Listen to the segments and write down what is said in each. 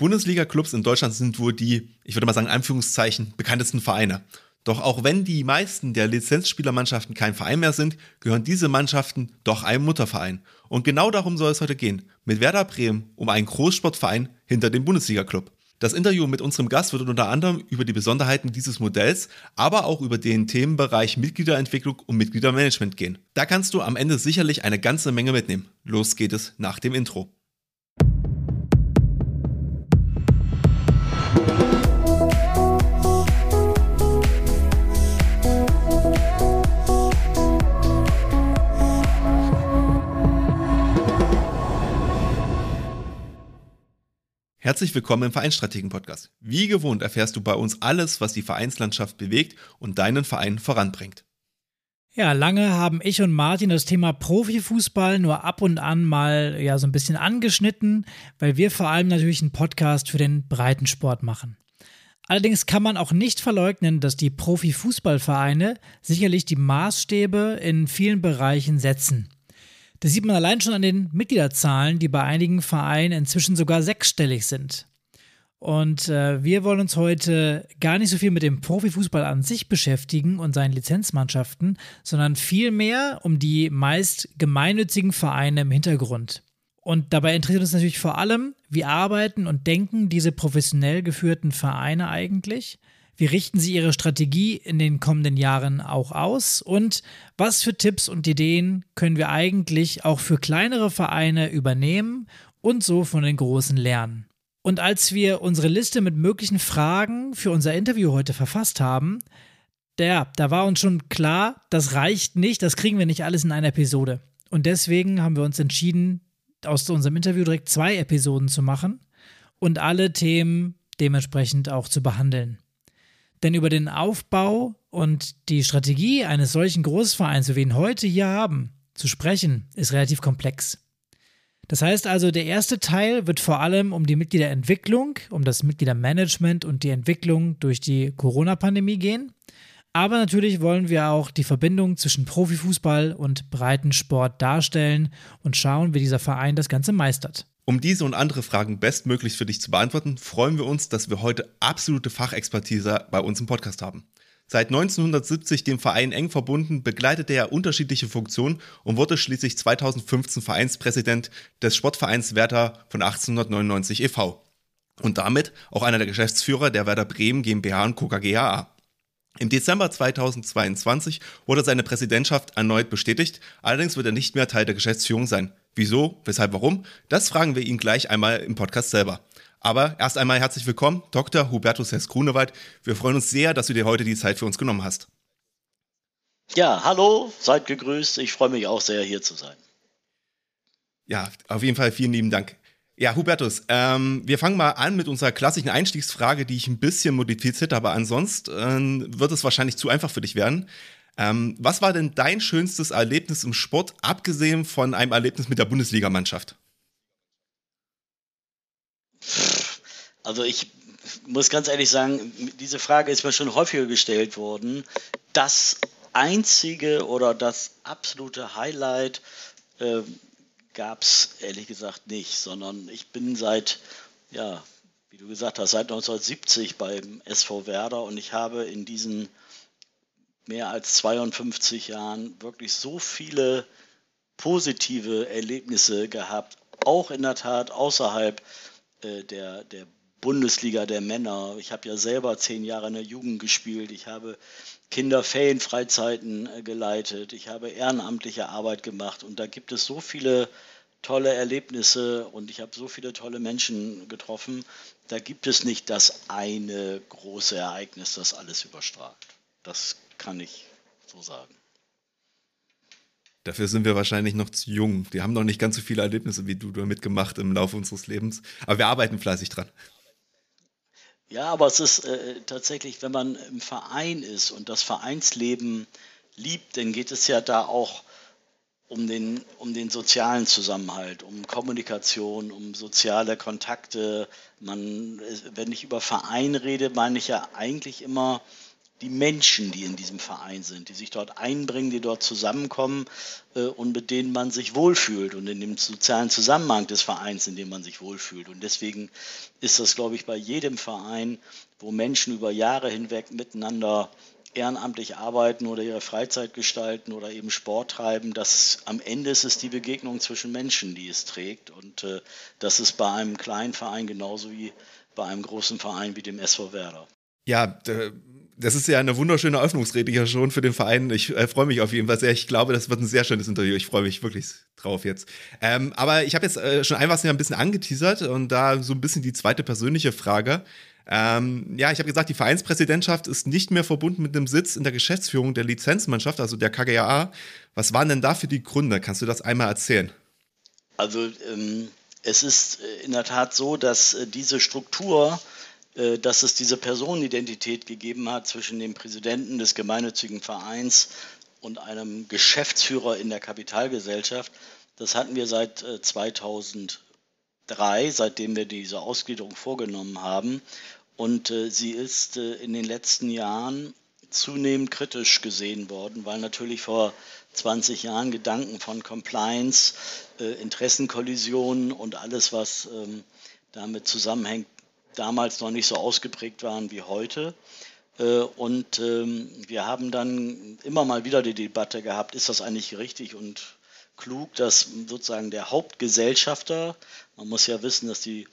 Bundesliga-Clubs in Deutschland sind wohl die, ich würde mal sagen, Anführungszeichen, bekanntesten Vereine. Doch auch wenn die meisten der Lizenzspielermannschaften kein Verein mehr sind, gehören diese Mannschaften doch einem Mutterverein. Und genau darum soll es heute gehen. Mit Werder Bremen um einen Großsportverein hinter dem Bundesliga-Club. Das Interview mit unserem Gast wird unter anderem über die Besonderheiten dieses Modells, aber auch über den Themenbereich Mitgliederentwicklung und Mitgliedermanagement gehen. Da kannst du am Ende sicherlich eine ganze Menge mitnehmen. Los geht es nach dem Intro. Herzlich willkommen im Vereinsstrategen-Podcast. Wie gewohnt erfährst du bei uns alles, was die Vereinslandschaft bewegt und deinen Verein voranbringt. Ja, lange haben ich und Martin das Thema Profifußball nur ab und an mal ja so ein bisschen angeschnitten, weil wir vor allem natürlich einen Podcast für den Breitensport machen. Allerdings kann man auch nicht verleugnen, dass die Profifußballvereine sicherlich die Maßstäbe in vielen Bereichen setzen. Das sieht man allein schon an den Mitgliederzahlen, die bei einigen Vereinen inzwischen sogar sechsstellig sind. Und äh, wir wollen uns heute gar nicht so viel mit dem Profifußball an sich beschäftigen und seinen Lizenzmannschaften, sondern vielmehr um die meist gemeinnützigen Vereine im Hintergrund. Und dabei interessiert uns natürlich vor allem, wie arbeiten und denken diese professionell geführten Vereine eigentlich? Wie richten Sie Ihre Strategie in den kommenden Jahren auch aus? Und was für Tipps und Ideen können wir eigentlich auch für kleinere Vereine übernehmen und so von den Großen lernen? Und als wir unsere Liste mit möglichen Fragen für unser Interview heute verfasst haben, der, da war uns schon klar, das reicht nicht, das kriegen wir nicht alles in einer Episode. Und deswegen haben wir uns entschieden, aus unserem Interview direkt zwei Episoden zu machen und alle Themen dementsprechend auch zu behandeln. Denn über den Aufbau und die Strategie eines solchen Großvereins, wie wir ihn heute hier haben, zu sprechen, ist relativ komplex. Das heißt also, der erste Teil wird vor allem um die Mitgliederentwicklung, um das Mitgliedermanagement und die Entwicklung durch die Corona-Pandemie gehen. Aber natürlich wollen wir auch die Verbindung zwischen Profifußball und Breitensport darstellen und schauen, wie dieser Verein das Ganze meistert. Um diese und andere Fragen bestmöglich für dich zu beantworten, freuen wir uns, dass wir heute absolute Fachexpertise bei uns im Podcast haben. Seit 1970 dem Verein eng verbunden, begleitete er unterschiedliche Funktionen und wurde schließlich 2015 Vereinspräsident des Sportvereins Werder von 1899 e.V. Und damit auch einer der Geschäftsführer der Werder Bremen GmbH und Co. KGaA. Im Dezember 2022 wurde seine Präsidentschaft erneut bestätigt, allerdings wird er nicht mehr Teil der Geschäftsführung sein. Wieso, weshalb, warum? Das fragen wir ihn gleich einmal im Podcast selber. Aber erst einmal herzlich willkommen, Dr. Hubertus Hess Grunewald. Wir freuen uns sehr, dass du dir heute die Zeit für uns genommen hast. Ja, hallo, seid gegrüßt. Ich freue mich auch sehr, hier zu sein. Ja, auf jeden Fall vielen lieben Dank. Ja, Hubertus, ähm, wir fangen mal an mit unserer klassischen Einstiegsfrage, die ich ein bisschen modifiziert habe. Ansonsten äh, wird es wahrscheinlich zu einfach für dich werden. Ähm, was war denn dein schönstes Erlebnis im Sport, abgesehen von einem Erlebnis mit der Bundesligamannschaft? Also ich muss ganz ehrlich sagen, diese Frage ist mir schon häufiger gestellt worden. Das einzige oder das absolute Highlight äh, gab es ehrlich gesagt nicht, sondern ich bin seit, ja, wie du gesagt hast, seit 1970 beim SV Werder und ich habe in diesen mehr als 52 Jahren wirklich so viele positive Erlebnisse gehabt, auch in der Tat außerhalb äh, der, der Bundesliga der Männer. Ich habe ja selber zehn Jahre in der Jugend gespielt. Ich habe Kinderferienfreizeiten äh, geleitet. Ich habe ehrenamtliche Arbeit gemacht. Und da gibt es so viele tolle Erlebnisse und ich habe so viele tolle Menschen getroffen. Da gibt es nicht das eine große Ereignis, das alles überstrahlt. Das kann ich so sagen. Dafür sind wir wahrscheinlich noch zu jung. Wir haben noch nicht ganz so viele Erlebnisse wie du damit gemacht im Laufe unseres Lebens. Aber wir arbeiten fleißig dran. Ja, aber es ist äh, tatsächlich, wenn man im Verein ist und das Vereinsleben liebt, dann geht es ja da auch um den, um den sozialen Zusammenhalt, um Kommunikation, um soziale Kontakte. Man, wenn ich über Verein rede, meine ich ja eigentlich immer die Menschen, die in diesem Verein sind, die sich dort einbringen, die dort zusammenkommen äh, und mit denen man sich wohlfühlt und in dem sozialen Zusammenhang des Vereins, in dem man sich wohlfühlt. Und deswegen ist das, glaube ich, bei jedem Verein, wo Menschen über Jahre hinweg miteinander ehrenamtlich arbeiten oder ihre Freizeit gestalten oder eben Sport treiben, dass am Ende ist es die Begegnung zwischen Menschen, die es trägt. Und äh, das ist bei einem kleinen Verein genauso wie bei einem großen Verein wie dem SV Werder. Ja, das ist ja eine wunderschöne Eröffnungsrede hier schon für den Verein. Ich äh, freue mich auf jeden Fall sehr. Ich glaube, das wird ein sehr schönes Interview. Ich freue mich wirklich drauf jetzt. Ähm, aber ich habe jetzt äh, schon ein was ein bisschen angeteasert und da so ein bisschen die zweite persönliche Frage. Ähm, ja, ich habe gesagt, die Vereinspräsidentschaft ist nicht mehr verbunden mit einem Sitz in der Geschäftsführung der Lizenzmannschaft, also der KGAA. Was waren denn dafür die Gründe? Kannst du das einmal erzählen? Also ähm, es ist äh, in der Tat so, dass äh, diese Struktur, dass es diese Personenidentität gegeben hat zwischen dem Präsidenten des gemeinnützigen Vereins und einem Geschäftsführer in der Kapitalgesellschaft, das hatten wir seit 2003, seitdem wir diese Ausgliederung vorgenommen haben. Und äh, sie ist äh, in den letzten Jahren zunehmend kritisch gesehen worden, weil natürlich vor 20 Jahren Gedanken von Compliance, äh, Interessenkollisionen und alles, was ähm, damit zusammenhängt, damals noch nicht so ausgeprägt waren wie heute. Äh, und ähm, wir haben dann immer mal wieder die Debatte gehabt, ist das eigentlich richtig und klug, dass sozusagen der Hauptgesellschafter, man muss ja wissen, dass die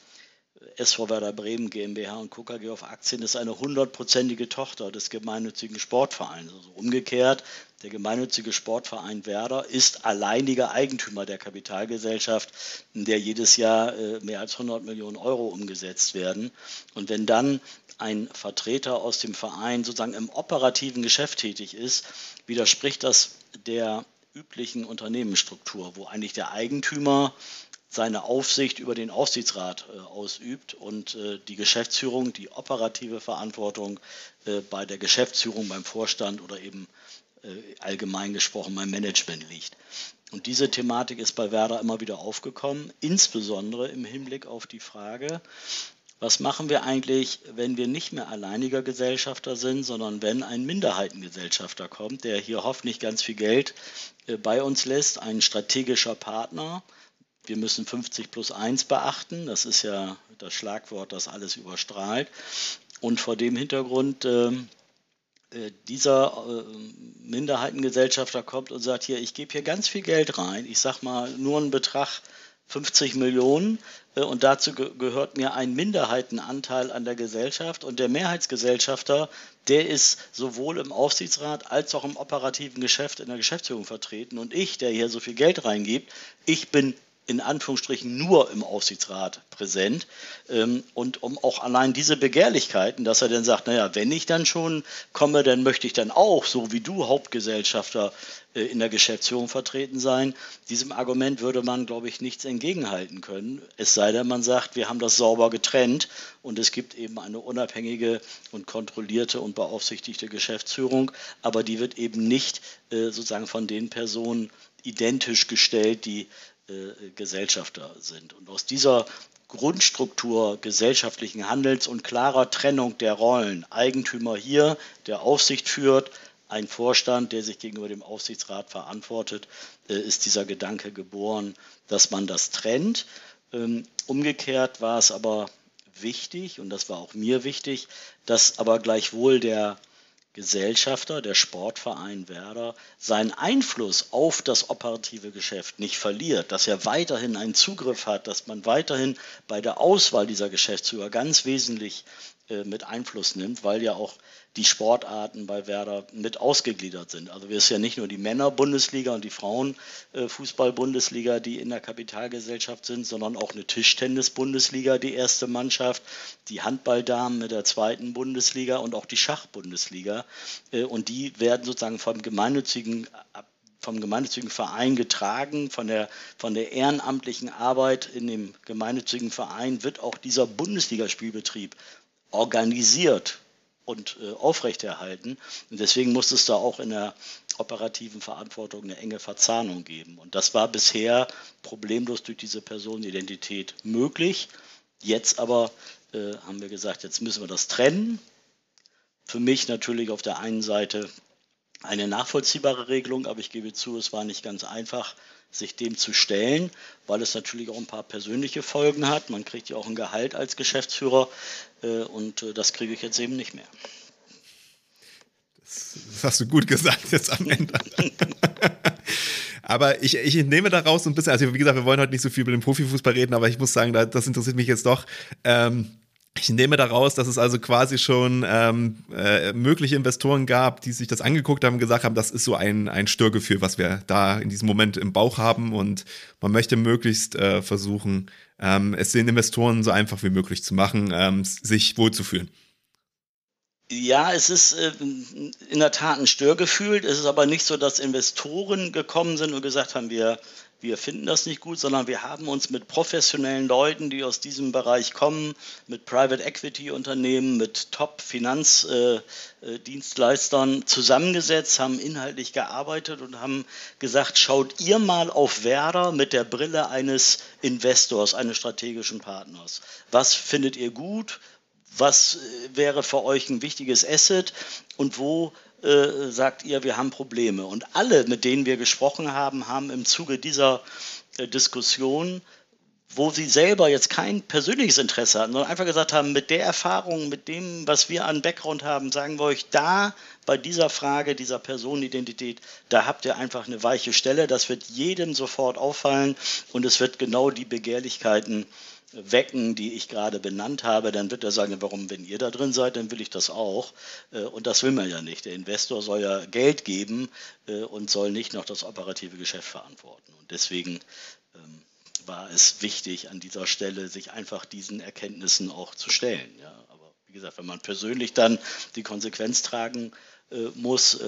SV Werder Bremen GmbH und KKG auf Aktien ist eine hundertprozentige Tochter des gemeinnützigen Sportvereins. Also umgekehrt, der gemeinnützige Sportverein Werder ist alleiniger Eigentümer der Kapitalgesellschaft, in der jedes Jahr äh, mehr als 100 Millionen Euro umgesetzt werden. Und wenn dann ein Vertreter aus dem Verein sozusagen im operativen Geschäft tätig ist, widerspricht das der üblichen Unternehmensstruktur, wo eigentlich der Eigentümer seine Aufsicht über den Aufsichtsrat äh, ausübt und äh, die Geschäftsführung, die operative Verantwortung äh, bei der Geschäftsführung, beim Vorstand oder eben äh, allgemein gesprochen beim Management liegt. Und diese Thematik ist bei Werder immer wieder aufgekommen, insbesondere im Hinblick auf die Frage, was machen wir eigentlich, wenn wir nicht mehr alleiniger Gesellschafter sind, sondern wenn ein Minderheitengesellschafter kommt, der hier hoffentlich ganz viel Geld äh, bei uns lässt, ein strategischer Partner, wir müssen 50 plus 1 beachten. Das ist ja das Schlagwort, das alles überstrahlt. Und vor dem Hintergrund ähm, äh, dieser äh, Minderheitengesellschafter kommt und sagt, hier, ich gebe hier ganz viel Geld rein. Ich sage mal nur einen Betrag 50 Millionen äh, und dazu ge gehört mir ein Minderheitenanteil an der Gesellschaft und der Mehrheitsgesellschafter, der ist sowohl im Aufsichtsrat als auch im operativen Geschäft in der Geschäftsführung vertreten und ich, der hier so viel Geld reingibt, ich bin in Anführungsstrichen nur im Aufsichtsrat präsent. Ähm, und um auch allein diese Begehrlichkeiten, dass er dann sagt, naja, wenn ich dann schon komme, dann möchte ich dann auch, so wie du Hauptgesellschafter äh, in der Geschäftsführung vertreten sein. Diesem Argument würde man, glaube ich, nichts entgegenhalten können. Es sei denn, man sagt, wir haben das sauber getrennt und es gibt eben eine unabhängige und kontrollierte und beaufsichtigte Geschäftsführung, aber die wird eben nicht äh, sozusagen von den Personen identisch gestellt, die äh, Gesellschafter sind. Und aus dieser Grundstruktur gesellschaftlichen Handelns und klarer Trennung der Rollen, Eigentümer hier, der Aufsicht führt, ein Vorstand, der sich gegenüber dem Aufsichtsrat verantwortet, äh, ist dieser Gedanke geboren, dass man das trennt. Ähm, umgekehrt war es aber wichtig, und das war auch mir wichtig, dass aber gleichwohl der Gesellschafter, der Sportverein Werder, seinen Einfluss auf das operative Geschäft nicht verliert, dass er weiterhin einen Zugriff hat, dass man weiterhin bei der Auswahl dieser Geschäftsführer ganz wesentlich mit Einfluss nimmt, weil ja auch die Sportarten bei Werder mit ausgegliedert sind. Also wir sind ja nicht nur die Männer-Bundesliga und die Frauen-Fußball-Bundesliga, die in der Kapitalgesellschaft sind, sondern auch eine Tischtennis-Bundesliga, die erste Mannschaft, die Handballdamen mit der zweiten Bundesliga und auch die Schachbundesliga. Äh, und die werden sozusagen vom gemeinnützigen vom gemeinnützigen Verein getragen, von der, von der ehrenamtlichen Arbeit in dem gemeinnützigen Verein wird auch dieser Bundesligaspielbetrieb organisiert und äh, aufrechterhalten. Und deswegen muss es da auch in der operativen Verantwortung eine enge Verzahnung geben. Und das war bisher problemlos durch diese Personenidentität möglich. Jetzt aber äh, haben wir gesagt, jetzt müssen wir das trennen. für mich natürlich auf der einen Seite eine nachvollziehbare Regelung, aber ich gebe zu, es war nicht ganz einfach, sich dem zu stellen, weil es natürlich auch ein paar persönliche Folgen hat. Man kriegt ja auch ein Gehalt als Geschäftsführer äh, und äh, das kriege ich jetzt eben nicht mehr. Das hast du gut gesagt jetzt am Ende. aber ich, ich nehme daraus so ein bisschen, also wie gesagt, wir wollen heute nicht so viel über den Profifußball reden, aber ich muss sagen, das interessiert mich jetzt doch. Ähm, ich nehme daraus, dass es also quasi schon ähm, äh, mögliche Investoren gab, die sich das angeguckt haben gesagt haben, das ist so ein, ein Störgefühl, was wir da in diesem Moment im Bauch haben und man möchte möglichst äh, versuchen, ähm, es den Investoren so einfach wie möglich zu machen, ähm, sich wohlzufühlen. Ja, es ist äh, in der Tat ein Störgefühl. Es ist aber nicht so, dass Investoren gekommen sind und gesagt haben, wir wir finden das nicht gut, sondern wir haben uns mit professionellen Leuten, die aus diesem Bereich kommen, mit Private Equity Unternehmen, mit Top Finanzdienstleistern zusammengesetzt, haben inhaltlich gearbeitet und haben gesagt, schaut ihr mal auf Werder mit der Brille eines Investors, eines strategischen Partners. Was findet ihr gut? Was äh, wäre für euch ein wichtiges Asset und wo äh, sagt ihr, wir haben Probleme. Und alle, mit denen wir gesprochen haben, haben im Zuge dieser äh, Diskussion, wo sie selber jetzt kein persönliches Interesse hatten, sondern einfach gesagt haben, mit der Erfahrung, mit dem, was wir an Background haben, sagen wir euch da bei dieser Frage dieser Personenidentität, da habt ihr einfach eine weiche Stelle. Das wird jedem sofort auffallen und es wird genau die Begehrlichkeiten wecken, die ich gerade benannt habe, dann wird er sagen, warum, wenn ihr da drin seid, dann will ich das auch. Äh, und das will man ja nicht. Der Investor soll ja Geld geben äh, und soll nicht noch das operative Geschäft verantworten. Und deswegen ähm, war es wichtig, an dieser Stelle sich einfach diesen Erkenntnissen auch zu stellen. Ja, aber wie gesagt, wenn man persönlich dann die Konsequenz tragen äh, muss,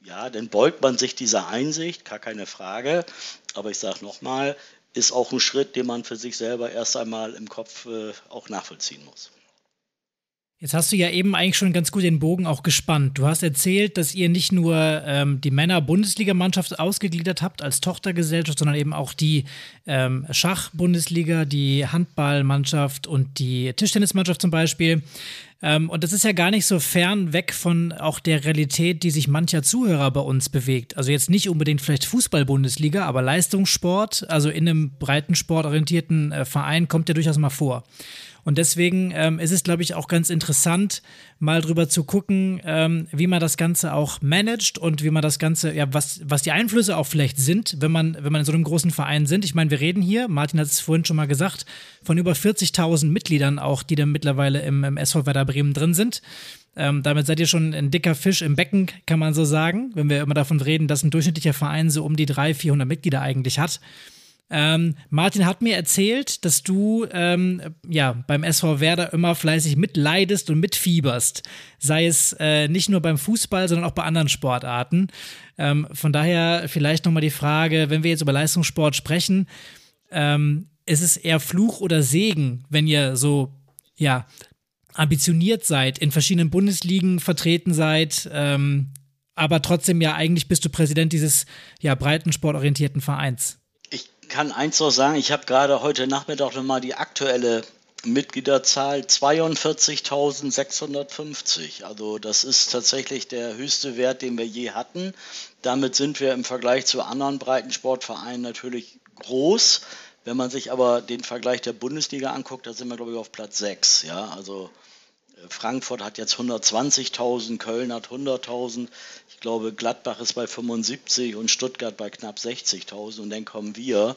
ja, dann beugt man sich dieser Einsicht, gar keine Frage. Aber ich sage nochmal, ist auch ein Schritt, den man für sich selber erst einmal im Kopf äh, auch nachvollziehen muss. Jetzt hast du ja eben eigentlich schon ganz gut den Bogen auch gespannt. Du hast erzählt, dass ihr nicht nur ähm, die Männer-Bundesligamannschaft ausgegliedert habt als Tochtergesellschaft, sondern eben auch die ähm, Schach-Bundesliga, die Handballmannschaft und die Tischtennismannschaft zum Beispiel. Ähm, und das ist ja gar nicht so fern weg von auch der Realität, die sich mancher Zuhörer bei uns bewegt. Also jetzt nicht unbedingt vielleicht Fußball-Bundesliga, aber Leistungssport, also in einem breiten sportorientierten äh, Verein kommt ja durchaus mal vor. Und deswegen ähm, ist es, glaube ich, auch ganz interessant, mal drüber zu gucken, ähm, wie man das Ganze auch managt und wie man das Ganze, ja, was, was die Einflüsse auch vielleicht sind, wenn man, wenn man in so einem großen Verein sind. Ich meine, wir reden hier, Martin hat es vorhin schon mal gesagt, von über 40.000 Mitgliedern auch, die dann mittlerweile im, im SV Werder Bremen drin sind. Ähm, damit seid ihr schon ein dicker Fisch im Becken, kann man so sagen, wenn wir immer davon reden, dass ein durchschnittlicher Verein so um die 300, 400 Mitglieder eigentlich hat. Ähm, Martin hat mir erzählt, dass du ähm, ja beim SV Werder immer fleißig mitleidest und mitfieberst. Sei es äh, nicht nur beim Fußball, sondern auch bei anderen Sportarten. Ähm, von daher vielleicht nochmal die Frage, wenn wir jetzt über Leistungssport sprechen, ähm, ist es eher Fluch oder Segen, wenn ihr so ja ambitioniert seid, in verschiedenen Bundesligen vertreten seid, ähm, aber trotzdem ja eigentlich bist du Präsident dieses ja breiten sportorientierten Vereins kann eins noch sagen, ich habe gerade heute Nachmittag nochmal die aktuelle Mitgliederzahl 42.650. Also das ist tatsächlich der höchste Wert, den wir je hatten. Damit sind wir im Vergleich zu anderen Breitensportvereinen natürlich groß. Wenn man sich aber den Vergleich der Bundesliga anguckt, da sind wir, glaube ich, auf Platz 6. Ja, also Frankfurt hat jetzt 120.000, Köln hat 100.000. Ich glaube, Gladbach ist bei 75 und Stuttgart bei knapp 60.000 und dann kommen wir.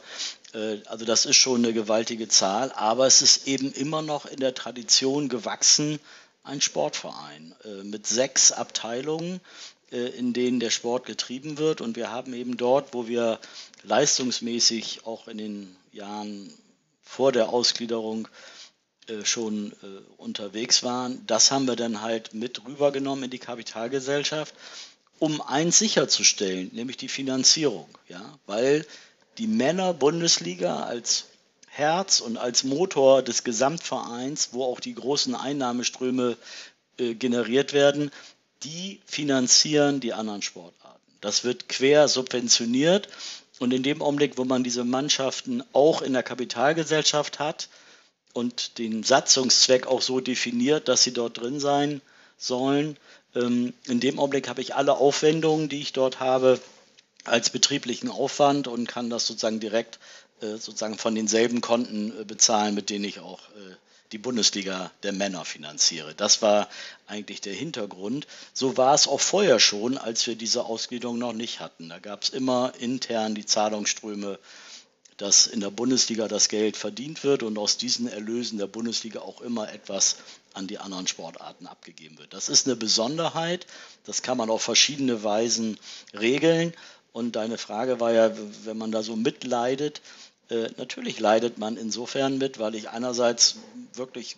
Äh, also das ist schon eine gewaltige Zahl, aber es ist eben immer noch in der Tradition gewachsen, ein Sportverein äh, mit sechs Abteilungen, äh, in denen der Sport getrieben wird. Und wir haben eben dort, wo wir leistungsmäßig auch in den Jahren vor der Ausgliederung schon äh, unterwegs waren. Das haben wir dann halt mit rübergenommen in die Kapitalgesellschaft, um eins sicherzustellen, nämlich die Finanzierung. Ja? Weil die Männer-Bundesliga als Herz und als Motor des Gesamtvereins, wo auch die großen Einnahmeströme äh, generiert werden, die finanzieren die anderen Sportarten. Das wird quer subventioniert und in dem Augenblick, wo man diese Mannschaften auch in der Kapitalgesellschaft hat, und den Satzungszweck auch so definiert, dass sie dort drin sein sollen. Ähm, in dem Augenblick habe ich alle Aufwendungen, die ich dort habe, als betrieblichen Aufwand und kann das sozusagen direkt äh, sozusagen von denselben Konten äh, bezahlen, mit denen ich auch äh, die Bundesliga der Männer finanziere. Das war eigentlich der Hintergrund. So war es auch vorher schon, als wir diese Ausgliederung noch nicht hatten. Da gab es immer intern die Zahlungsströme, dass in der Bundesliga das Geld verdient wird und aus diesen Erlösen der Bundesliga auch immer etwas an die anderen Sportarten abgegeben wird. Das ist eine Besonderheit. Das kann man auf verschiedene Weisen regeln. Und deine Frage war ja, wenn man da so mitleidet, äh, natürlich leidet man insofern mit, weil ich einerseits wirklich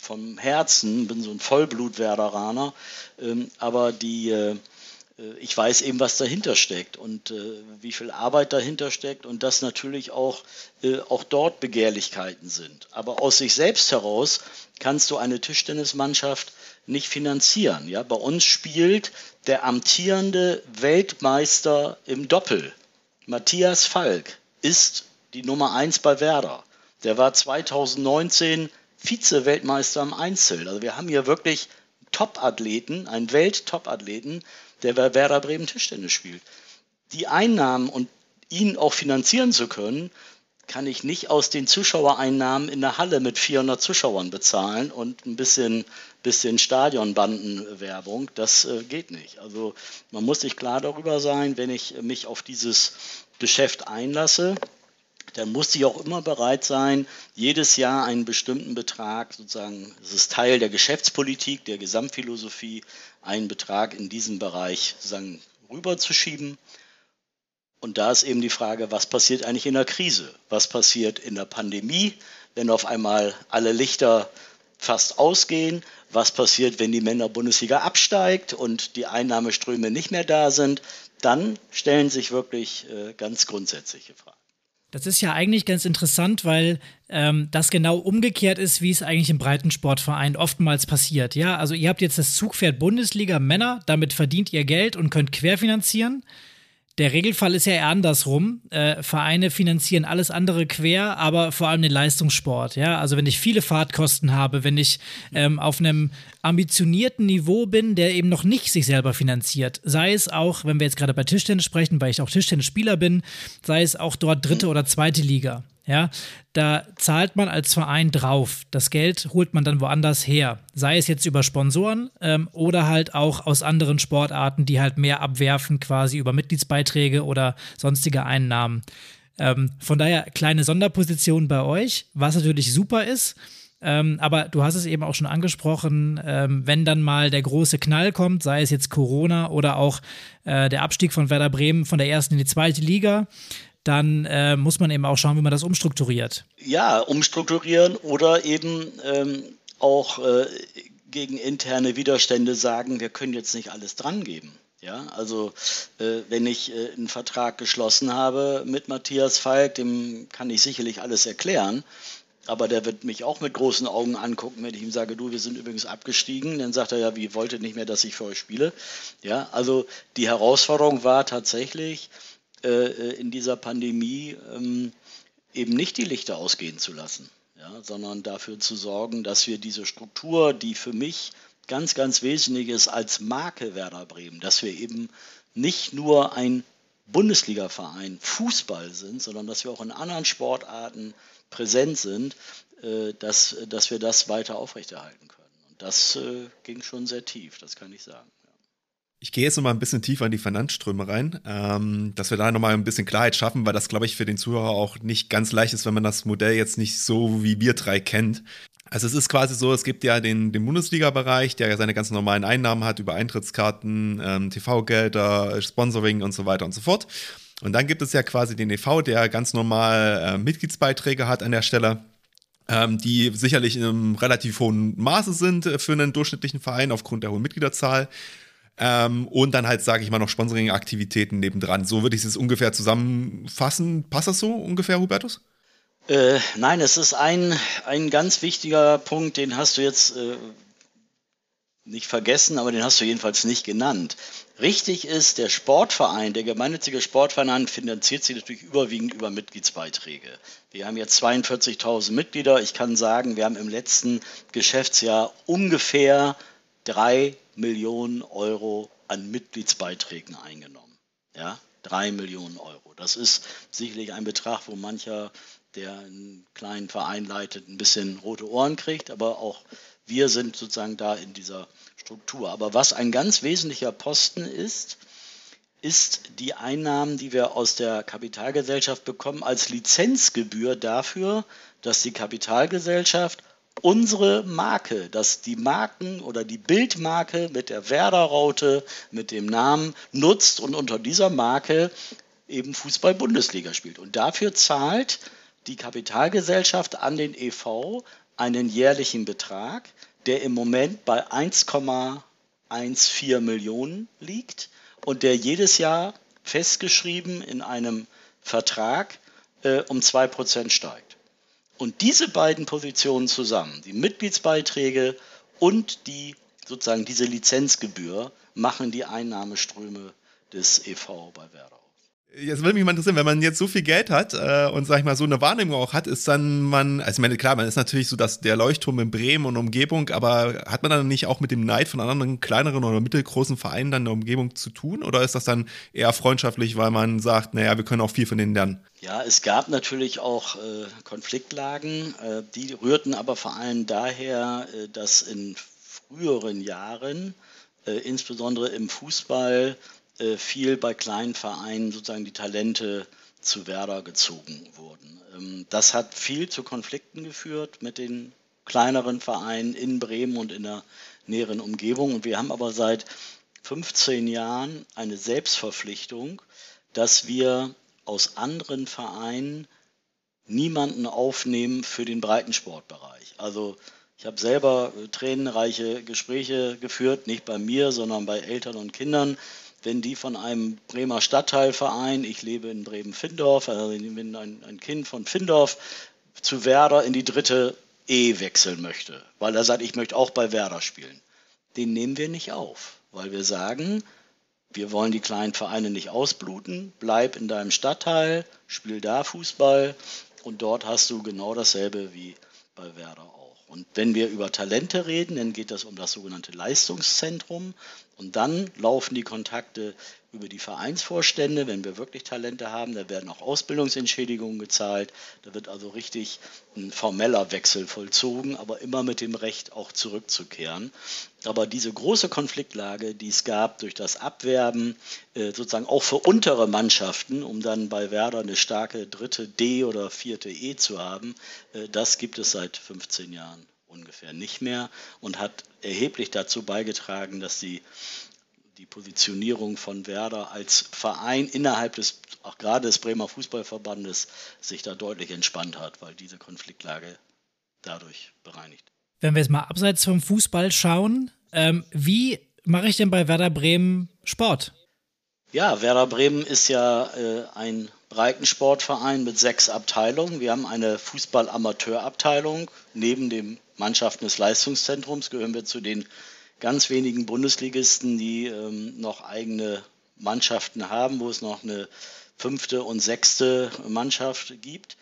vom Herzen bin so ein Vollblut-Werderaner, ähm, aber die, äh, ich weiß eben, was dahinter steckt und äh, wie viel Arbeit dahinter steckt und dass natürlich auch, äh, auch dort Begehrlichkeiten sind. Aber aus sich selbst heraus kannst du eine Tischtennismannschaft nicht finanzieren. Ja? Bei uns spielt der amtierende Weltmeister im Doppel, Matthias Falk, ist die Nummer 1 bei Werder. Der war 2019 Vize-Weltmeister im Einzel. Also wir haben hier wirklich Top-Athleten, einen Welt-Top-Athleten, der bei Werder Bremen Tischtennis spielt. Die Einnahmen und ihn auch finanzieren zu können, kann ich nicht aus den Zuschauereinnahmen in der Halle mit 400 Zuschauern bezahlen und ein bisschen, bisschen Stadionbandenwerbung. Das äh, geht nicht. Also man muss sich klar darüber sein, wenn ich mich auf dieses Geschäft einlasse, dann muss ich auch immer bereit sein, jedes Jahr einen bestimmten Betrag, sozusagen, das ist Teil der Geschäftspolitik, der Gesamtphilosophie, einen Betrag in diesem Bereich sozusagen rüberzuschieben. Und da ist eben die Frage, was passiert eigentlich in der Krise? Was passiert in der Pandemie, wenn auf einmal alle Lichter fast ausgehen? Was passiert, wenn die Männer-Bundesliga absteigt und die Einnahmeströme nicht mehr da sind? Dann stellen sich wirklich äh, ganz grundsätzliche Fragen. Das ist ja eigentlich ganz interessant, weil ähm, das genau umgekehrt ist, wie es eigentlich im Breitensportverein oftmals passiert. Ja, also ihr habt jetzt das Zugpferd Bundesliga Männer, damit verdient ihr Geld und könnt querfinanzieren. Der Regelfall ist ja eher andersrum. Äh, Vereine finanzieren alles andere quer, aber vor allem den Leistungssport. Ja, also wenn ich viele Fahrtkosten habe, wenn ich ähm, auf einem ambitionierten Niveau bin, der eben noch nicht sich selber finanziert, sei es auch, wenn wir jetzt gerade bei Tischtennis sprechen, weil ich auch Tischtennisspieler bin, sei es auch dort dritte oder zweite Liga. Ja, da zahlt man als Verein drauf. Das Geld holt man dann woanders her. Sei es jetzt über Sponsoren ähm, oder halt auch aus anderen Sportarten, die halt mehr abwerfen, quasi über Mitgliedsbeiträge oder sonstige Einnahmen. Ähm, von daher kleine Sonderposition bei euch, was natürlich super ist. Ähm, aber du hast es eben auch schon angesprochen, ähm, wenn dann mal der große Knall kommt, sei es jetzt Corona oder auch äh, der Abstieg von Werder Bremen von der ersten in die zweite Liga, dann äh, muss man eben auch schauen, wie man das umstrukturiert. Ja, umstrukturieren oder eben ähm, auch äh, gegen interne Widerstände sagen, wir können jetzt nicht alles drangeben. Ja, also äh, wenn ich äh, einen Vertrag geschlossen habe mit Matthias Falk, dem kann ich sicherlich alles erklären. Aber der wird mich auch mit großen Augen angucken, wenn ich ihm sage, du, wir sind übrigens abgestiegen. Dann sagt er ja, wie wolltet nicht mehr, dass ich für euch spiele? Ja, also die Herausforderung war tatsächlich, äh, äh, in dieser Pandemie ähm, eben nicht die Lichter ausgehen zu lassen, ja, sondern dafür zu sorgen, dass wir diese Struktur, die für mich ganz, ganz wesentlich ist als Marke Werder Bremen, dass wir eben nicht nur ein Bundesliga-Verein Fußball sind, sondern dass wir auch in anderen Sportarten präsent sind, äh, dass, dass wir das weiter aufrechterhalten können. Und das äh, ging schon sehr tief, das kann ich sagen. Ich gehe jetzt noch mal ein bisschen tiefer in die Finanzströme rein, ähm, dass wir da noch mal ein bisschen Klarheit schaffen, weil das, glaube ich, für den Zuhörer auch nicht ganz leicht ist, wenn man das Modell jetzt nicht so wie wir drei kennt. Also es ist quasi so, es gibt ja den, den Bundesliga-Bereich, der ja seine ganz normalen Einnahmen hat über Eintrittskarten, ähm, TV-Gelder, Sponsoring und so weiter und so fort. Und dann gibt es ja quasi den EV, der ganz normal äh, Mitgliedsbeiträge hat an der Stelle ähm, die sicherlich in einem relativ hohen Maße sind äh, für einen durchschnittlichen Verein aufgrund der hohen Mitgliederzahl. Ähm, und dann halt, sage ich mal, noch Sponsoring-Aktivitäten nebendran. So würde ich es ungefähr zusammenfassen. Passt das so ungefähr, Hubertus? Äh, nein, es ist ein, ein ganz wichtiger Punkt, den hast du jetzt äh, nicht vergessen, aber den hast du jedenfalls nicht genannt. Richtig ist, der Sportverein, der gemeinnützige Sportverein finanziert sich natürlich überwiegend über Mitgliedsbeiträge. Wir haben jetzt 42.000 Mitglieder. Ich kann sagen, wir haben im letzten Geschäftsjahr ungefähr drei Millionen Euro an Mitgliedsbeiträgen eingenommen. Ja, drei Millionen Euro. Das ist sicherlich ein Betrag, wo mancher, der einen kleinen Verein leitet, ein bisschen rote Ohren kriegt, aber auch wir sind sozusagen da in dieser Struktur. Aber was ein ganz wesentlicher Posten ist, ist die Einnahmen, die wir aus der Kapitalgesellschaft bekommen, als Lizenzgebühr dafür, dass die Kapitalgesellschaft unsere Marke, dass die Marken oder die Bildmarke mit der Werder-Raute, mit dem Namen nutzt und unter dieser Marke eben Fußball-Bundesliga spielt. Und dafür zahlt die Kapitalgesellschaft an den EV einen jährlichen Betrag, der im Moment bei 1,14 Millionen liegt und der jedes Jahr festgeschrieben in einem Vertrag äh, um 2% steigt. Und diese beiden Positionen zusammen, die Mitgliedsbeiträge und die sozusagen diese Lizenzgebühr, machen die Einnahmeströme des EV bei Werder. Jetzt würde mich mal interessieren, wenn man jetzt so viel Geld hat äh, und sag ich mal so eine Wahrnehmung auch hat, ist dann man, also ich meine, klar, man ist natürlich so dass der Leuchtturm in Bremen und Umgebung, aber hat man dann nicht auch mit dem Neid von anderen kleineren oder mittelgroßen Vereinen dann in der Umgebung zu tun oder ist das dann eher freundschaftlich, weil man sagt, naja, wir können auch viel von denen lernen? Ja, es gab natürlich auch äh, Konfliktlagen, äh, die rührten aber vor allem daher, äh, dass in früheren Jahren, äh, insbesondere im Fußball, äh, viel bei kleinen Vereinen sozusagen die Talente zu Werder gezogen wurden. Ähm, das hat viel zu Konflikten geführt mit den kleineren Vereinen in Bremen und in der näheren Umgebung. Und wir haben aber seit 15 Jahren eine Selbstverpflichtung, dass wir aus anderen Vereinen niemanden aufnehmen für den Breitensportbereich. Also ich habe selber äh, tränenreiche Gespräche geführt, nicht bei mir, sondern bei Eltern und Kindern, wenn die von einem Bremer Stadtteilverein, ich lebe in Bremen-Findorf, also ich bin ein, ein Kind von Findorf, zu Werder in die dritte E wechseln möchte, weil er sagt, ich möchte auch bei Werder spielen. Den nehmen wir nicht auf, weil wir sagen, wir wollen die kleinen Vereine nicht ausbluten, bleib in deinem Stadtteil, spiel da Fußball und dort hast du genau dasselbe wie bei Werder auch. Und wenn wir über Talente reden, dann geht es um das sogenannte Leistungszentrum. Und dann laufen die Kontakte über die Vereinsvorstände, wenn wir wirklich Talente haben. Da werden auch Ausbildungsentschädigungen gezahlt. Da wird also richtig ein formeller Wechsel vollzogen, aber immer mit dem Recht auch zurückzukehren. Aber diese große Konfliktlage, die es gab durch das Abwerben, äh, sozusagen auch für untere Mannschaften, um dann bei Werder eine starke dritte D oder vierte E zu haben, äh, das gibt es seit 15 Jahren ungefähr nicht mehr und hat erheblich dazu beigetragen, dass die, die Positionierung von Werder als Verein innerhalb des, auch gerade des Bremer Fußballverbandes, sich da deutlich entspannt hat, weil diese Konfliktlage dadurch bereinigt. Wenn wir jetzt mal abseits vom Fußball schauen, ähm, wie mache ich denn bei Werder Bremen Sport? Ja, Werder Bremen ist ja äh, ein Breitensportverein mit sechs Abteilungen. Wir haben eine Fußball-Amateurabteilung. Neben dem Mannschaften des Leistungszentrums gehören wir zu den ganz wenigen Bundesligisten, die ähm, noch eigene Mannschaften haben, wo es noch eine fünfte und sechste Mannschaft gibt.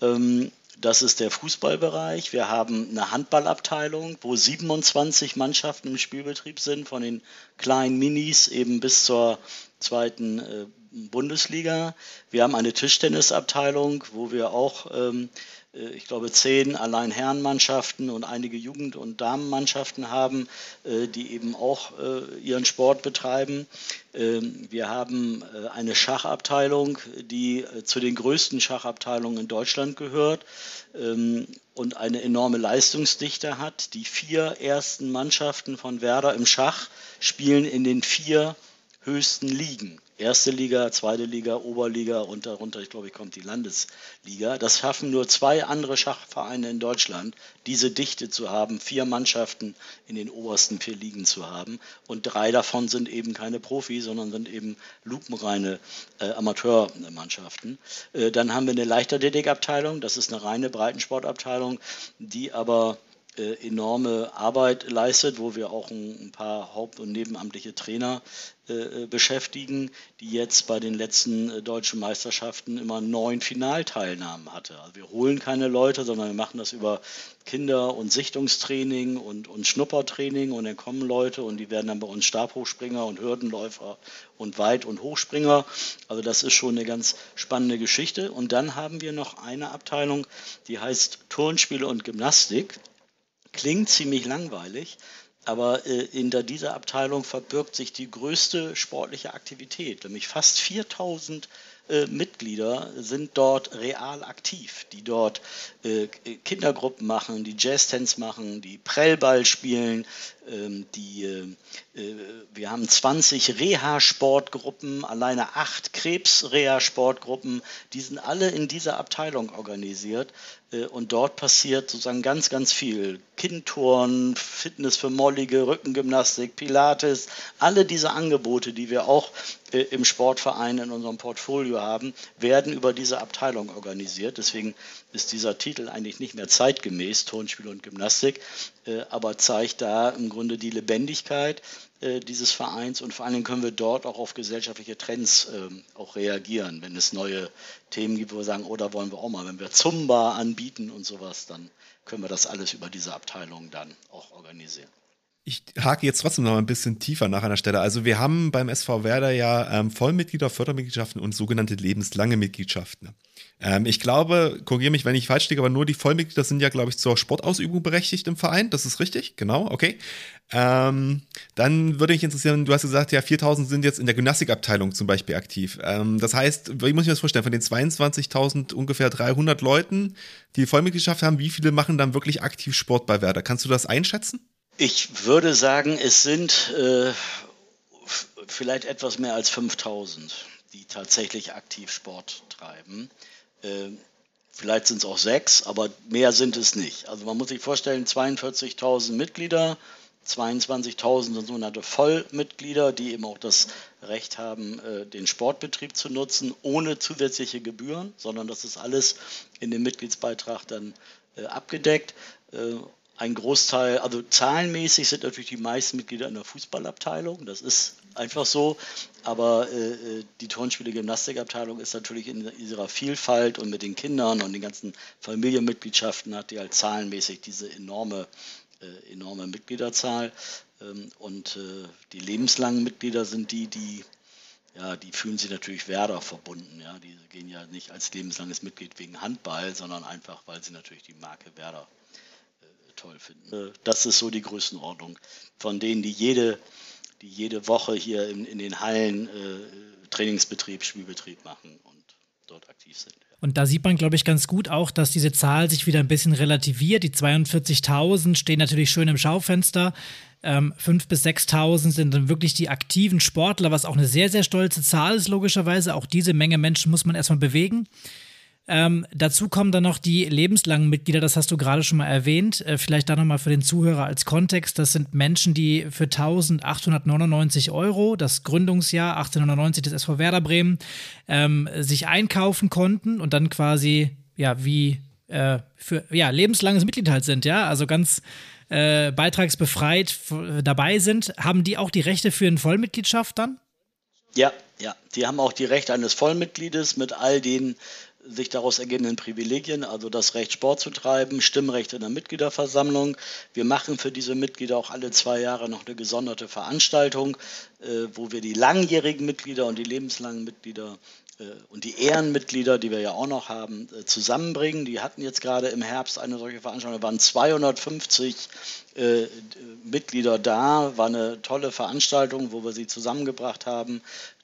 Ähm, das ist der Fußballbereich. Wir haben eine Handballabteilung, wo 27 Mannschaften im Spielbetrieb sind, von den kleinen Minis eben bis zur zweiten äh, Bundesliga. Wir haben eine Tischtennisabteilung, wo wir auch ähm, äh, ich glaube, zehn allein Herrenmannschaften und einige Jugend- und Damenmannschaften haben, äh, die eben auch äh, ihren Sport betreiben. Ähm, wir haben eine Schachabteilung, die zu den größten Schachabteilungen in Deutschland gehört ähm, und eine enorme Leistungsdichte hat. Die vier ersten Mannschaften von Werder im Schach spielen in den vier höchsten Ligen erste Liga, zweite Liga, Oberliga und darunter, ich glaube, ich kommt die Landesliga. Das schaffen nur zwei andere Schachvereine in Deutschland, diese Dichte zu haben, vier Mannschaften in den obersten vier Ligen zu haben. Und drei davon sind eben keine Profis, sondern sind eben lupenreine äh, Amateurmannschaften. Äh, dann haben wir eine Leichtathletikabteilung, das ist eine reine Breitensportabteilung, die aber enorme Arbeit leistet, wo wir auch ein, paar haupt- und nebenamtliche Trainer äh, äh, beschäftigen, die jetzt bei den letzten äh, deutschen Meisterschaften immer neun Finalteilnahmen hatte. Also wir holen keine Leute, sondern wir machen das über Kinder- und Sichtungstraining und, und Schnuppertraining und dann kommen Leute und die werden dann bei uns Stabhochspringer und Hürdenläufer und Weit- und Hochspringer. Also das ist schon eine ganz spannende Geschichte. Und dann haben wir noch eine Abteilung, die heißt Turnspiele und Gymnastik. Klingt ziemlich langweilig, aber äh, hinter dieser Abteilung verbirgt sich die größte sportliche Aktivität, nämlich fast 4000 äh, Mitglieder sind dort real aktiv, die dort äh, Kindergruppen machen, die Jazztanz machen, die Prellball spielen, ähm, die, äh, äh, wir haben 20 Reha-Sportgruppen, alleine acht Krebs-Reha-Sportgruppen, die sind alle in dieser Abteilung organisiert. Äh, und dort passiert sozusagen ganz, ganz viel. Kindtouren, Fitness für Mollige, Rückengymnastik, Pilates, alle diese Angebote, die wir auch im Sportverein in unserem Portfolio haben, werden über diese Abteilung organisiert. Deswegen ist dieser Titel eigentlich nicht mehr zeitgemäß, Turnspiel und Gymnastik, aber zeigt da im Grunde die Lebendigkeit äh, dieses Vereins und vor allen Dingen können wir dort auch auf gesellschaftliche Trends ähm, auch reagieren, wenn es neue Themen gibt, wo wir sagen, oh, da wollen wir auch mal, wenn wir Zumba anbieten und sowas, dann können wir das alles über diese Abteilung dann auch organisieren. Ich hake jetzt trotzdem noch ein bisschen tiefer nach einer Stelle. Also wir haben beim SV Werder ja ähm, Vollmitglieder, Fördermitgliedschaften und sogenannte lebenslange Mitgliedschaften. Ähm, ich glaube, korrigiere mich, wenn ich falsch liege, aber nur die Vollmitglieder sind ja, glaube ich, zur Sportausübung berechtigt im Verein. Das ist richtig, genau, okay. Ähm, dann würde mich interessieren, du hast gesagt, ja, 4000 sind jetzt in der Gymnastikabteilung zum Beispiel aktiv. Ähm, das heißt, wie muss ich mir das vorstellen, von den 22.000 ungefähr 300 Leuten, die Vollmitgliedschaft haben, wie viele machen dann wirklich aktiv Sport bei Werder? Kannst du das einschätzen? Ich würde sagen, es sind äh, vielleicht etwas mehr als 5000, die tatsächlich aktiv Sport treiben. Äh, vielleicht sind es auch sechs, aber mehr sind es nicht. Also man muss sich vorstellen, 42.000 Mitglieder, 22.000 sind sogenannte Vollmitglieder, die eben auch das Recht haben, äh, den Sportbetrieb zu nutzen, ohne zusätzliche Gebühren, sondern das ist alles in dem Mitgliedsbeitrag dann äh, abgedeckt. Äh, ein Großteil, also zahlenmäßig sind natürlich die meisten Mitglieder in der Fußballabteilung, das ist einfach so, aber äh, die Turnspiele Gymnastikabteilung ist natürlich in ihrer Vielfalt und mit den Kindern und den ganzen Familienmitgliedschaften hat die halt zahlenmäßig diese enorme, äh, enorme Mitgliederzahl ähm, und äh, die lebenslangen Mitglieder sind die, die ja, die fühlen sich natürlich Werder verbunden. Ja, die gehen ja nicht als lebenslanges Mitglied wegen Handball, sondern einfach, weil sie natürlich die Marke Werder toll finden. Das ist so die Größenordnung von denen, die jede, die jede Woche hier in, in den Hallen äh, Trainingsbetrieb, Spielbetrieb machen und dort aktiv sind. Und da sieht man, glaube ich, ganz gut auch, dass diese Zahl sich wieder ein bisschen relativiert. Die 42.000 stehen natürlich schön im Schaufenster. Ähm, 5.000 bis 6.000 sind dann wirklich die aktiven Sportler, was auch eine sehr, sehr stolze Zahl ist, logischerweise. Auch diese Menge Menschen muss man erstmal bewegen. Ähm, dazu kommen dann noch die lebenslangen Mitglieder, das hast du gerade schon mal erwähnt. Äh, vielleicht da nochmal für den Zuhörer als Kontext. Das sind Menschen, die für 1899 Euro, das Gründungsjahr 1890 des SV Werder Bremen, ähm, sich einkaufen konnten und dann quasi, ja, wie äh, für ja, lebenslanges Mitglied halt sind, ja, also ganz äh, beitragsbefreit dabei sind. Haben die auch die Rechte für eine Vollmitgliedschaft dann? Ja, ja, die haben auch die Rechte eines Vollmitgliedes mit all den sich daraus ergebenden Privilegien, also das Recht Sport zu treiben, Stimmrecht in der Mitgliederversammlung. Wir machen für diese Mitglieder auch alle zwei Jahre noch eine gesonderte Veranstaltung, äh, wo wir die langjährigen Mitglieder und die lebenslangen Mitglieder äh, und die Ehrenmitglieder, die wir ja auch noch haben, äh, zusammenbringen. Die hatten jetzt gerade im Herbst eine solche Veranstaltung, da waren 250 äh, Mitglieder da, war eine tolle Veranstaltung, wo wir sie zusammengebracht haben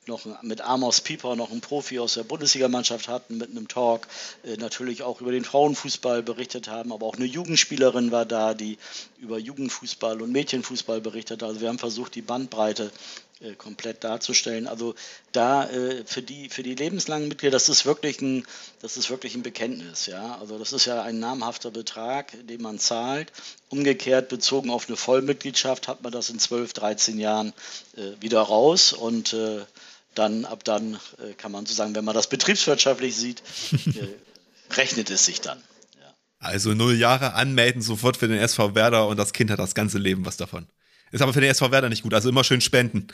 noch mit Amos Pieper noch einen Profi aus der Bundesligamannschaft hatten mit einem Talk, äh, natürlich auch über den Frauenfußball berichtet haben, aber auch eine Jugendspielerin war da, die über Jugendfußball und Mädchenfußball berichtet hat. Also wir haben versucht, die Bandbreite äh, komplett darzustellen. Also da äh, für die für die lebenslangen Mitglieder, das ist wirklich ein das ist wirklich ein Bekenntnis, ja. Also das ist ja ein namhafter Betrag, den man zahlt. Umgekehrt bezogen auf eine Vollmitgliedschaft hat man das in 12, 13 Jahren wieder raus und dann ab dann äh, kann man so sagen, wenn man das betriebswirtschaftlich sieht, äh, rechnet es sich dann. Also null Jahre anmelden sofort für den SV Werder und das Kind hat das ganze Leben was davon. Ist aber für den SV Werder nicht gut, also immer schön spenden.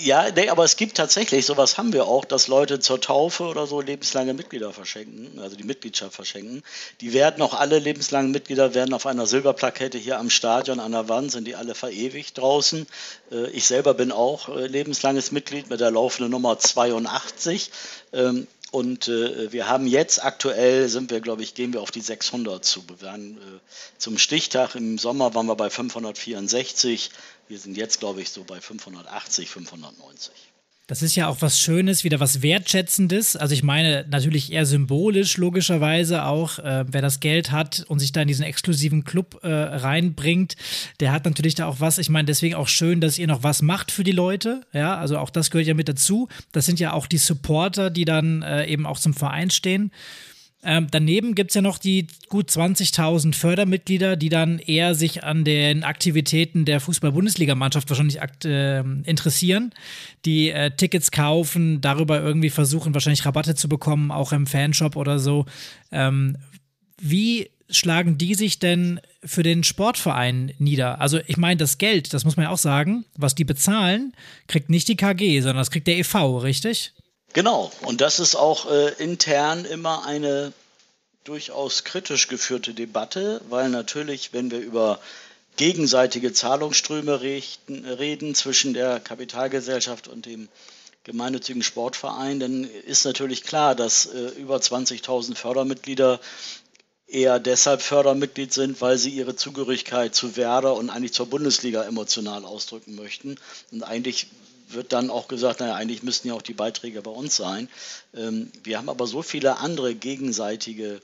Ja, nee, aber es gibt tatsächlich, sowas haben wir auch, dass Leute zur Taufe oder so lebenslange Mitglieder verschenken, also die Mitgliedschaft verschenken. Die werden auch alle lebenslangen Mitglieder, werden auf einer Silberplakette hier am Stadion an der Wand, sind die alle verewigt draußen. Äh, ich selber bin auch äh, lebenslanges Mitglied mit der laufenden Nummer 82. Und äh, wir haben jetzt aktuell, sind wir, glaube ich, gehen wir auf die 600 zu. Wir waren, äh, zum Stichtag im Sommer waren wir bei 564. Wir sind jetzt, glaube ich, so bei 580, 590. Das ist ja auch was Schönes, wieder was Wertschätzendes. Also ich meine natürlich eher symbolisch, logischerweise auch, äh, wer das Geld hat und sich da in diesen exklusiven Club äh, reinbringt, der hat natürlich da auch was. Ich meine deswegen auch schön, dass ihr noch was macht für die Leute. Ja, also auch das gehört ja mit dazu. Das sind ja auch die Supporter, die dann äh, eben auch zum Verein stehen. Ähm, daneben gibt es ja noch die gut 20.000 Fördermitglieder, die dann eher sich an den Aktivitäten der Fußball-Bundesligamannschaft wahrscheinlich äh, interessieren, die äh, Tickets kaufen, darüber irgendwie versuchen, wahrscheinlich Rabatte zu bekommen, auch im Fanshop oder so. Ähm, wie schlagen die sich denn für den Sportverein nieder? Also ich meine, das Geld, das muss man ja auch sagen, was die bezahlen, kriegt nicht die KG, sondern das kriegt der EV, richtig? Genau, und das ist auch äh, intern immer eine durchaus kritisch geführte Debatte, weil natürlich, wenn wir über gegenseitige Zahlungsströme richten, reden zwischen der Kapitalgesellschaft und dem gemeinnützigen Sportverein, dann ist natürlich klar, dass äh, über 20.000 Fördermitglieder eher deshalb Fördermitglied sind, weil sie ihre Zugehörigkeit zu Werder und eigentlich zur Bundesliga emotional ausdrücken möchten. Und eigentlich wird dann auch gesagt, naja, eigentlich müssten ja auch die Beiträge bei uns sein. Ähm, wir haben aber so viele andere gegenseitige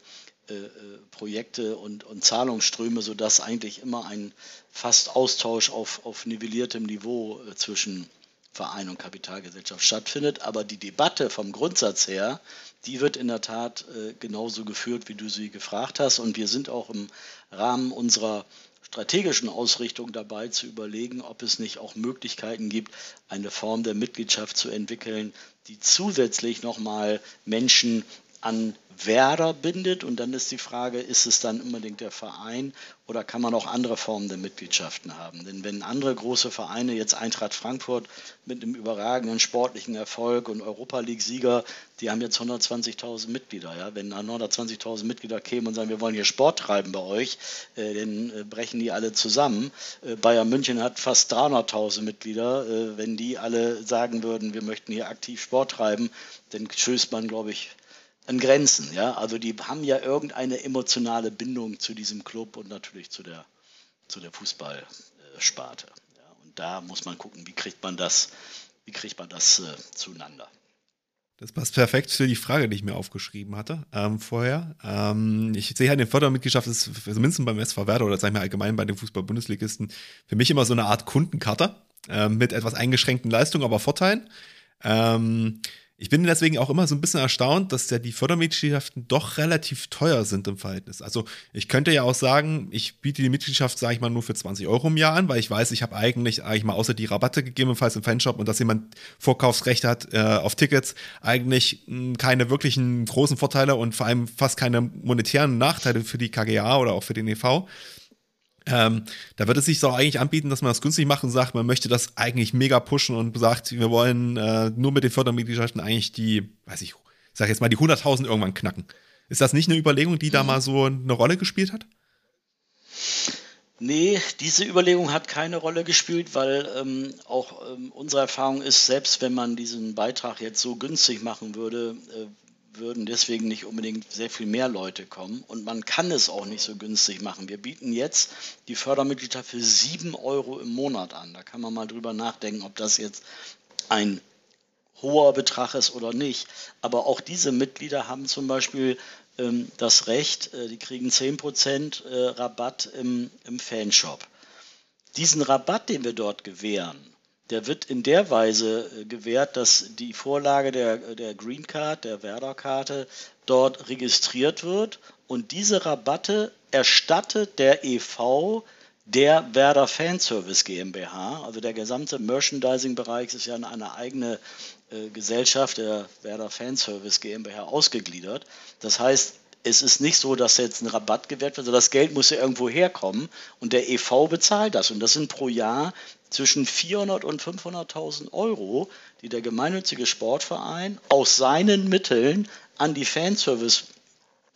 äh, äh, Projekte und, und Zahlungsströme, sodass eigentlich immer ein fast Austausch auf, auf nivelliertem Niveau äh, zwischen Verein und Kapitalgesellschaft stattfindet. Aber die Debatte vom Grundsatz her, die wird in der Tat genauso geführt, wie du sie gefragt hast. Und wir sind auch im Rahmen unserer strategischen Ausrichtung dabei zu überlegen, ob es nicht auch Möglichkeiten gibt, eine Form der Mitgliedschaft zu entwickeln, die zusätzlich nochmal Menschen an Werder bindet. Und dann ist die Frage, ist es dann unbedingt der Verein oder kann man auch andere Formen der Mitgliedschaften haben? Denn wenn andere große Vereine, jetzt Eintracht Frankfurt mit einem überragenden sportlichen Erfolg und Europa League-Sieger, die haben jetzt 120.000 Mitglieder. Ja? Wenn 120.000 Mitglieder kämen und sagen, wir wollen hier Sport treiben bei euch, äh, dann äh, brechen die alle zusammen. Äh, Bayern München hat fast 300.000 Mitglieder. Äh, wenn die alle sagen würden, wir möchten hier aktiv Sport treiben, dann stößt man, glaube ich, an Grenzen. Ja? Also die haben ja irgendeine emotionale Bindung zu diesem Club und natürlich zu der, zu der Fußballsparte. Ja? Und da muss man gucken, wie kriegt man das, wie kriegt man das äh, zueinander. Das passt perfekt für die Frage, die ich mir aufgeschrieben hatte ähm, vorher. Ähm, ich sehe halt, den Fördermitgliedschaft ist zumindest beim SV Werder oder sagen wir allgemein bei den Fußball-Bundesligisten für mich immer so eine Art Kundenkarte äh, mit etwas eingeschränkten Leistungen, aber Vorteilen. Ähm, ich bin deswegen auch immer so ein bisschen erstaunt, dass ja die Fördermitgliedschaften doch relativ teuer sind im Verhältnis. Also ich könnte ja auch sagen, ich biete die Mitgliedschaft, sage ich mal, nur für 20 Euro im Jahr an, weil ich weiß, ich habe eigentlich, eigentlich mal außer die Rabatte gegebenenfalls im Fanshop und dass jemand Vorkaufsrecht hat äh, auf Tickets, eigentlich mh, hm, keine wirklichen großen Vorteile und vor allem fast keine monetären Nachteile für die KGA oder auch für den EV. Ähm, da wird es sich auch eigentlich anbieten, dass man das günstig macht und sagt, man möchte das eigentlich mega pushen und sagt, wir wollen äh, nur mit den Fördermitgliedschaften eigentlich die, weiß ich, sag jetzt mal die 100.000 irgendwann knacken. Ist das nicht eine Überlegung, die da mhm. mal so eine Rolle gespielt hat? Nee, diese Überlegung hat keine Rolle gespielt, weil ähm, auch ähm, unsere Erfahrung ist, selbst wenn man diesen Beitrag jetzt so günstig machen würde, äh, würden deswegen nicht unbedingt sehr viel mehr Leute kommen. Und man kann es auch nicht so günstig machen. Wir bieten jetzt die Fördermitgliedschaft für 7 Euro im Monat an. Da kann man mal drüber nachdenken, ob das jetzt ein hoher Betrag ist oder nicht. Aber auch diese Mitglieder haben zum Beispiel ähm, das Recht, äh, die kriegen 10% äh, Rabatt im, im Fanshop. Diesen Rabatt, den wir dort gewähren, der wird in der Weise äh, gewährt, dass die Vorlage der, der Green Card, der Werder-Karte, dort registriert wird und diese Rabatte erstattet der EV der Werder Fanservice GmbH. Also der gesamte Merchandising-Bereich ist ja in eine eigene äh, Gesellschaft der Werder Fanservice GmbH ausgegliedert. Das heißt, es ist nicht so, dass jetzt ein Rabatt gewährt wird, sondern das Geld muss ja irgendwo herkommen und der EV bezahlt das. Und das sind pro Jahr zwischen 400 und 500.000 Euro, die der gemeinnützige Sportverein aus seinen Mitteln an die Fanservice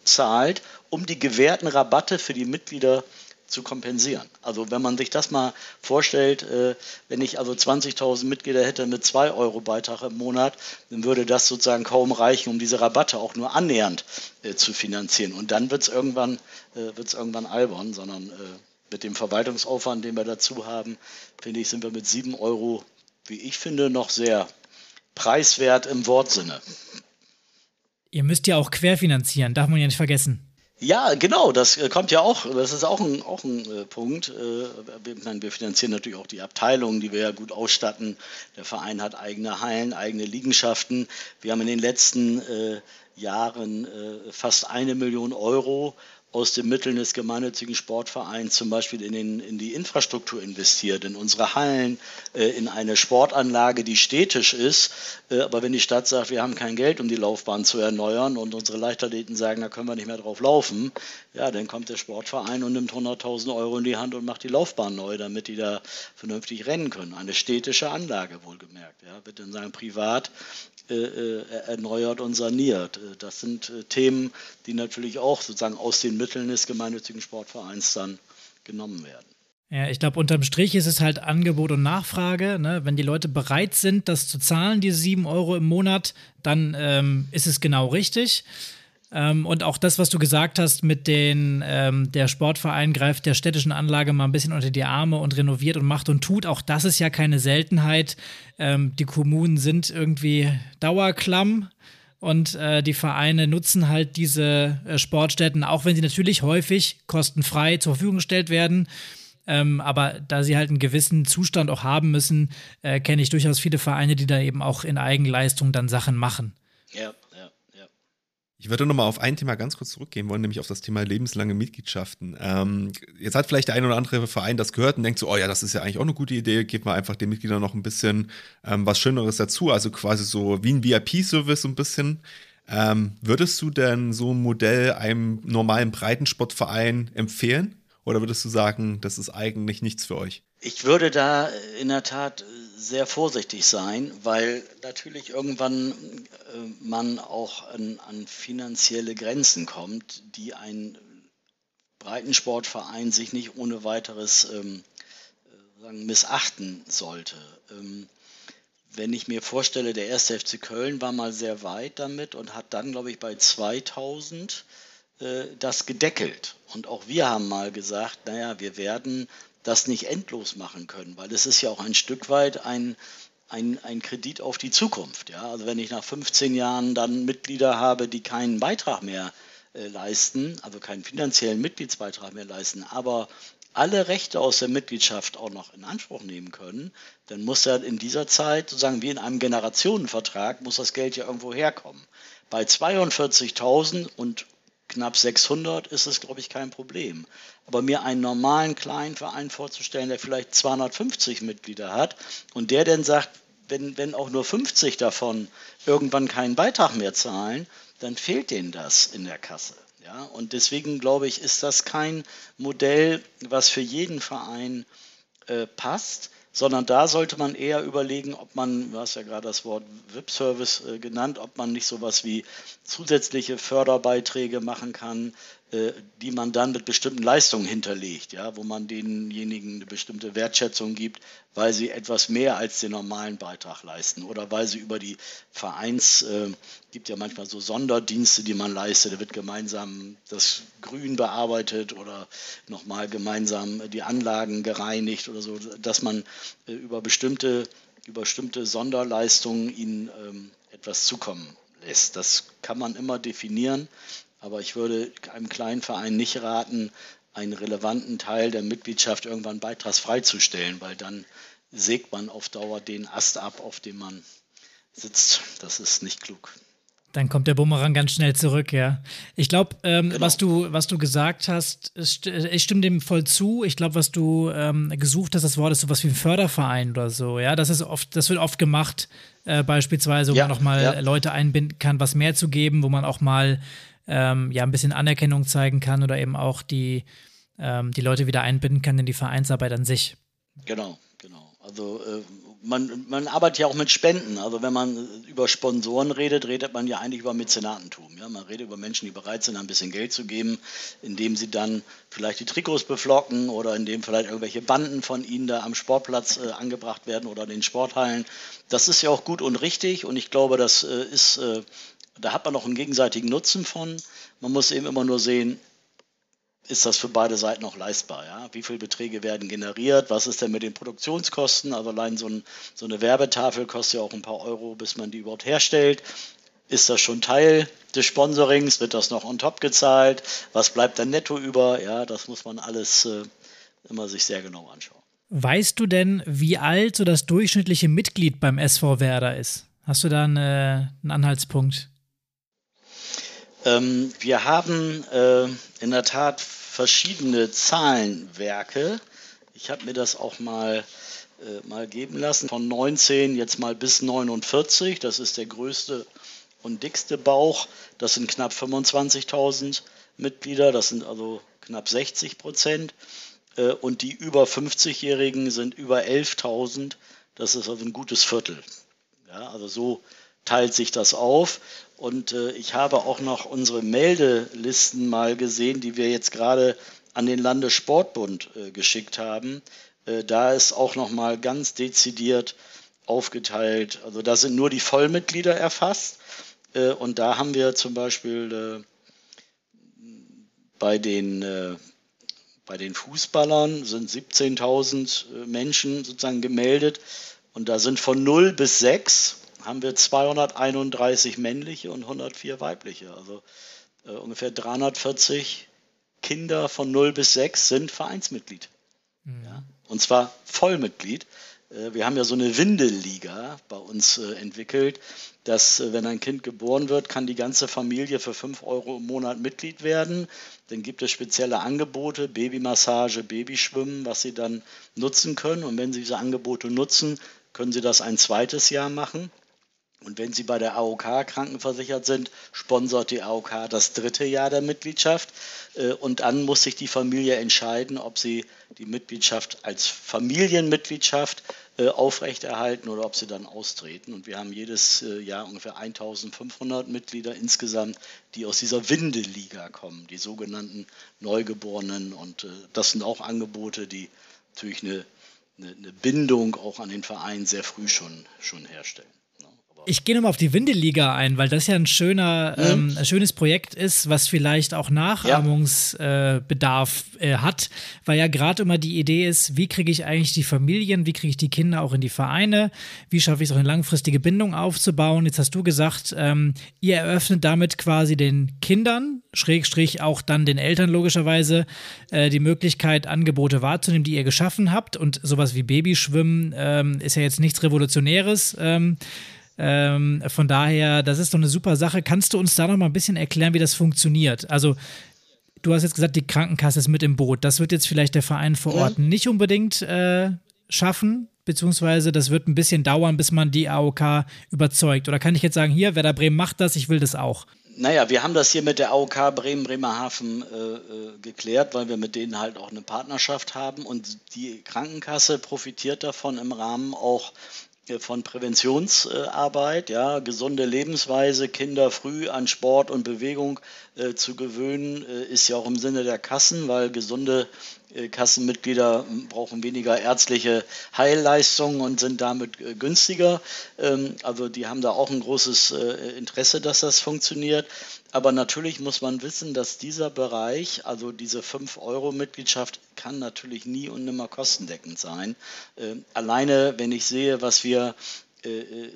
zahlt, um die gewährten Rabatte für die Mitglieder zu kompensieren. Also wenn man sich das mal vorstellt, äh, wenn ich also 20.000 Mitglieder hätte mit 2 Euro Beitrag im Monat, dann würde das sozusagen kaum reichen, um diese Rabatte auch nur annähernd äh, zu finanzieren. Und dann wird es irgendwann, äh, wird's irgendwann albern, sondern mit dem Verwaltungsaufwand, den wir dazu haben, finde ich, sind wir mit 7 Euro, wie ich finde, noch sehr preiswert im Wortsinne. Ihr müsst ja auch querfinanzieren, darf man ja nicht vergessen. Ja, genau, das äh, kommt ja auch, das ist auch ein, auch ein äh, Punkt. Äh, meine, wir finanzieren natürlich auch die Abteilungen, die wir ja gut ausstatten. Der Verein hat eigene Hallen, eigene Liegenschaften. Wir haben in den letzten äh, Jahren fast eine Million Euro aus den Mitteln des gemeinnützigen Sportvereins zum Beispiel in, den, in die Infrastruktur investiert, in unsere Hallen, äh, in eine Sportanlage, die städtisch ist. Äh, aber wenn die Stadt sagt, wir haben kein Geld, um die Laufbahn zu erneuern und unsere Leichtathleten sagen, da können wir nicht mehr drauf laufen, ja, dann kommt der Sportverein und nimmt 100.000 Euro in die Hand und macht die Laufbahn neu, damit die da vernünftig rennen können. Eine städtische Anlage wohlgemerkt. Ja, wird in seinem Privat äh, äh, erneuert und saniert. Äh, das sind Themen, die natürlich auch sozusagen aus den Mitteln des gemeinnützigen Sportvereins dann genommen werden. Ja, ich glaube, unterm Strich ist es halt Angebot und Nachfrage. Ne? Wenn die Leute bereit sind, das zu zahlen, diese sieben Euro im Monat, dann ähm, ist es genau richtig. Ähm, und auch das, was du gesagt hast, mit den, ähm, der Sportverein greift der städtischen Anlage mal ein bisschen unter die Arme und renoviert und macht und tut, auch das ist ja keine Seltenheit. Ähm, die Kommunen sind irgendwie dauerklamm und äh, die Vereine nutzen halt diese äh, Sportstätten, auch wenn sie natürlich häufig kostenfrei zur Verfügung gestellt werden. Ähm, aber da sie halt einen gewissen Zustand auch haben müssen, äh, kenne ich durchaus viele Vereine, die da eben auch in Eigenleistung dann Sachen machen. Ja. Ich würde nochmal auf ein Thema ganz kurz zurückgehen wollen, nämlich auf das Thema lebenslange Mitgliedschaften. Ähm, jetzt hat vielleicht der ein oder andere Verein das gehört und denkt so, oh ja, das ist ja eigentlich auch eine gute Idee, gebt mal einfach den Mitgliedern noch ein bisschen ähm, was Schöneres dazu, also quasi so wie ein VIP-Service so ein bisschen. Ähm, würdest du denn so ein Modell einem normalen Breitensportverein empfehlen? Oder würdest du sagen, das ist eigentlich nichts für euch? Ich würde da in der Tat sehr vorsichtig sein, weil natürlich irgendwann äh, man auch an, an, finanzielle Grenzen kommt, die ein Breitensportverein sich nicht ohne weiteres ähm, äh, sagen, missachten sollte. Ähm, wenn ich mir vorstelle, der erste FC Köln war mal sehr weit damit und hat dann, glaube ich, bei 2000 äh, das gedeckelt. Und auch wir haben mal gesagt, naja, wir werden das nicht endlos machen können, weil es ist ja auch ein Stück weit ein, ein, ein Kredit auf die Zukunft. Ja? Also wenn ich nach 15 Jahren dann Mitglieder habe, die keinen Beitrag mehr äh, leisten, also keinen finanziellen Mitgliedsbeitrag mehr leisten, aber alle Rechte aus der Mitgliedschaft auch noch in Anspruch nehmen können, dann muss ja in dieser Zeit, sozusagen wie in einem Generationenvertrag, muss das Geld ja irgendwo herkommen. Bei 42.000 und knapp 600 ist es, glaube ich, kein Problem. Aber mir einen normalen kleinen Verein vorzustellen, der vielleicht 250 Mitglieder hat und der dann sagt, wenn, wenn auch nur 50 davon irgendwann keinen Beitrag mehr zahlen, dann fehlt denen das in der Kasse. Ja? Und deswegen glaube ich, ist das kein Modell, was für jeden Verein äh, passt sondern da sollte man eher überlegen, ob man, du hast ja gerade das Wort VIP-Service äh, genannt, ob man nicht sowas wie zusätzliche Förderbeiträge machen kann, die man dann mit bestimmten Leistungen hinterlegt, ja, wo man denjenigen eine bestimmte Wertschätzung gibt, weil sie etwas mehr als den normalen Beitrag leisten oder weil sie über die Vereins, äh, gibt ja manchmal so Sonderdienste, die man leistet, da wird gemeinsam das Grün bearbeitet oder nochmal gemeinsam die Anlagen gereinigt oder so, dass man äh, über bestimmte, über bestimmte Sonderleistungen ihnen ähm, etwas zukommen lässt. Das kann man immer definieren. Aber ich würde einem kleinen Verein nicht raten, einen relevanten Teil der Mitgliedschaft irgendwann beitragsfrei zu stellen, weil dann sägt man auf Dauer den Ast ab, auf dem man sitzt. Das ist nicht klug. Dann kommt der Bumerang ganz schnell zurück, ja. Ich glaube, ähm, genau. was, du, was du gesagt hast, ich stimme dem voll zu. Ich glaube, was du ähm, gesucht hast, das Wort ist sowas wie ein Förderverein oder so, ja. Das ist oft, das wird oft gemacht, äh, beispielsweise, wo ja, man auch mal ja. Leute einbinden kann, was mehr zu geben, wo man auch mal ähm, ja ein bisschen Anerkennung zeigen kann oder eben auch die, ähm, die Leute wieder einbinden kann in die Vereinsarbeit an sich. Genau, genau. Also äh, man, man arbeitet ja auch mit Spenden. Also wenn man über Sponsoren redet, redet man ja eigentlich über Mäzenatentum. Ja? Man redet über Menschen, die bereit sind, ein bisschen Geld zu geben, indem sie dann vielleicht die Trikots beflocken oder indem vielleicht irgendwelche Banden von ihnen da am Sportplatz äh, angebracht werden oder in den Sporthallen. Das ist ja auch gut und richtig und ich glaube, das äh, ist, äh, da hat man auch einen gegenseitigen Nutzen von. Man muss eben immer nur sehen, ist das für beide Seiten auch leistbar. Ja? Wie viele Beträge werden generiert? Was ist denn mit den Produktionskosten? Also allein so, ein, so eine Werbetafel kostet ja auch ein paar Euro, bis man die überhaupt herstellt. Ist das schon Teil des Sponsorings? Wird das noch on top gezahlt? Was bleibt dann netto über? Ja, das muss man alles äh, immer sich sehr genau anschauen. Weißt du denn, wie alt so das durchschnittliche Mitglied beim SV Werder ist? Hast du da eine, einen Anhaltspunkt? Ähm, wir haben äh, in der Tat verschiedene Zahlenwerke. Ich habe mir das auch mal, äh, mal geben lassen. Von 19 jetzt mal bis 49. Das ist der größte und dickste Bauch. Das sind knapp 25.000 Mitglieder. Das sind also knapp 60 Prozent. Äh, und die über 50-Jährigen sind über 11.000. Das ist also ein gutes Viertel. Ja, also so teilt sich das auf. Und äh, ich habe auch noch unsere Meldelisten mal gesehen, die wir jetzt gerade an den Landessportbund äh, geschickt haben. Äh, da ist auch noch mal ganz dezidiert aufgeteilt. Also da sind nur die Vollmitglieder erfasst. Äh, und da haben wir zum Beispiel äh, bei den äh, bei den Fußballern sind 17.000 Menschen sozusagen gemeldet und da sind von 0 bis 6 haben wir 231 männliche und 104 weibliche. Also äh, ungefähr 340 Kinder von 0 bis 6 sind Vereinsmitglied. Mhm. Ja? Und zwar Vollmitglied. Äh, wir haben ja so eine Windelliga bei uns äh, entwickelt, dass äh, wenn ein Kind geboren wird, kann die ganze Familie für 5 Euro im Monat Mitglied werden. Dann gibt es spezielle Angebote, Babymassage, Babyschwimmen, was sie dann nutzen können. Und wenn sie diese Angebote nutzen, können sie das ein zweites Jahr machen. Und wenn Sie bei der AOK krankenversichert sind, sponsert die AOK das dritte Jahr der Mitgliedschaft. Äh, und dann muss sich die Familie entscheiden, ob sie die Mitgliedschaft als Familienmitgliedschaft äh, aufrechterhalten oder ob sie dann austreten. Und wir haben jedes äh, Jahr ungefähr 1500 Mitglieder insgesamt, die aus dieser Windeliga kommen, die sogenannten Neugeborenen. Und das sind auch Angebote, die natürlich eine, eine Bindung auch an den Verein sehr früh schon, schon herstellen. Ich gehe nochmal auf die Windeliga ein, weil das ja ein schöner, mhm. ähm, ein schönes Projekt ist, was vielleicht auch Nachahmungsbedarf ja. äh, hat, weil ja gerade immer die Idee ist, wie kriege ich eigentlich die Familien, wie kriege ich die Kinder auch in die Vereine, wie schaffe ich es auch eine langfristige Bindung aufzubauen. Jetzt hast du gesagt, ähm, ihr eröffnet damit quasi den Kindern, Schrägstrich auch dann den Eltern logischerweise, äh, die Möglichkeit, Angebote wahrzunehmen, die ihr geschaffen habt. Und sowas wie Babyschwimmen ähm, ist ja jetzt nichts Revolutionäres. Ähm, ähm, von daher, das ist doch eine super Sache. Kannst du uns da noch mal ein bisschen erklären, wie das funktioniert? Also, du hast jetzt gesagt, die Krankenkasse ist mit im Boot. Das wird jetzt vielleicht der Verein vor Ort ja. nicht unbedingt äh, schaffen, beziehungsweise das wird ein bisschen dauern, bis man die AOK überzeugt. Oder kann ich jetzt sagen, hier, Werder Bremen macht das, ich will das auch? Naja, wir haben das hier mit der AOK Bremen, Bremerhaven äh, äh, geklärt, weil wir mit denen halt auch eine Partnerschaft haben und die Krankenkasse profitiert davon im Rahmen auch von Präventionsarbeit, ja, gesunde Lebensweise, Kinder früh an Sport und Bewegung äh, zu gewöhnen, äh, ist ja auch im Sinne der Kassen, weil gesunde äh, Kassenmitglieder brauchen weniger ärztliche Heilleistungen und sind damit äh, günstiger. Ähm, also die haben da auch ein großes äh, Interesse, dass das funktioniert. Aber natürlich muss man wissen, dass dieser Bereich, also diese 5-Euro-Mitgliedschaft, kann natürlich nie und nimmer kostendeckend sein. Alleine, wenn ich sehe, was wir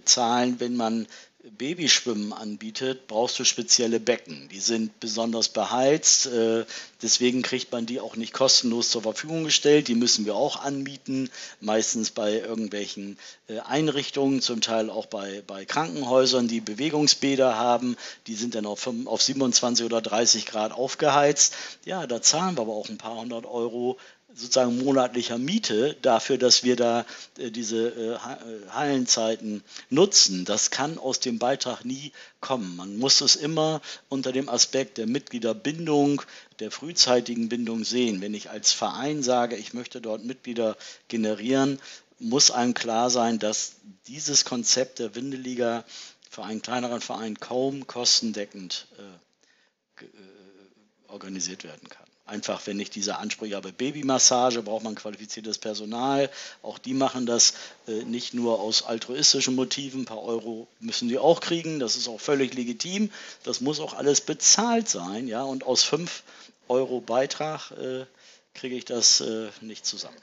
zahlen, wenn man Babyschwimmen anbietet, brauchst du spezielle Becken. Die sind besonders beheizt, äh, deswegen kriegt man die auch nicht kostenlos zur Verfügung gestellt. Die müssen wir auch anbieten, meistens bei irgendwelchen äh, Einrichtungen, zum Teil auch bei, bei Krankenhäusern, die Bewegungsbäder haben. Die sind dann auf, auf 27 oder 30 Grad aufgeheizt. Ja, da zahlen wir aber auch ein paar hundert Euro sozusagen monatlicher Miete dafür, dass wir da äh, diese äh, äh, Hallenzeiten nutzen. Das kann aus dem Beitrag nie kommen. Man muss es immer unter dem Aspekt der Mitgliederbindung, der frühzeitigen Bindung sehen. Wenn ich als Verein sage, ich möchte dort Mitglieder generieren, muss einem klar sein, dass dieses Konzept der Windeliga für einen kleineren Verein kaum kostendeckend äh, organisiert werden kann. Einfach, wenn ich diese Ansprüche habe, Babymassage, braucht man qualifiziertes Personal. Auch die machen das äh, nicht nur aus altruistischen Motiven. Ein paar Euro müssen die auch kriegen. Das ist auch völlig legitim. Das muss auch alles bezahlt sein. Ja? Und aus 5 Euro Beitrag äh, kriege ich das äh, nicht zusammen.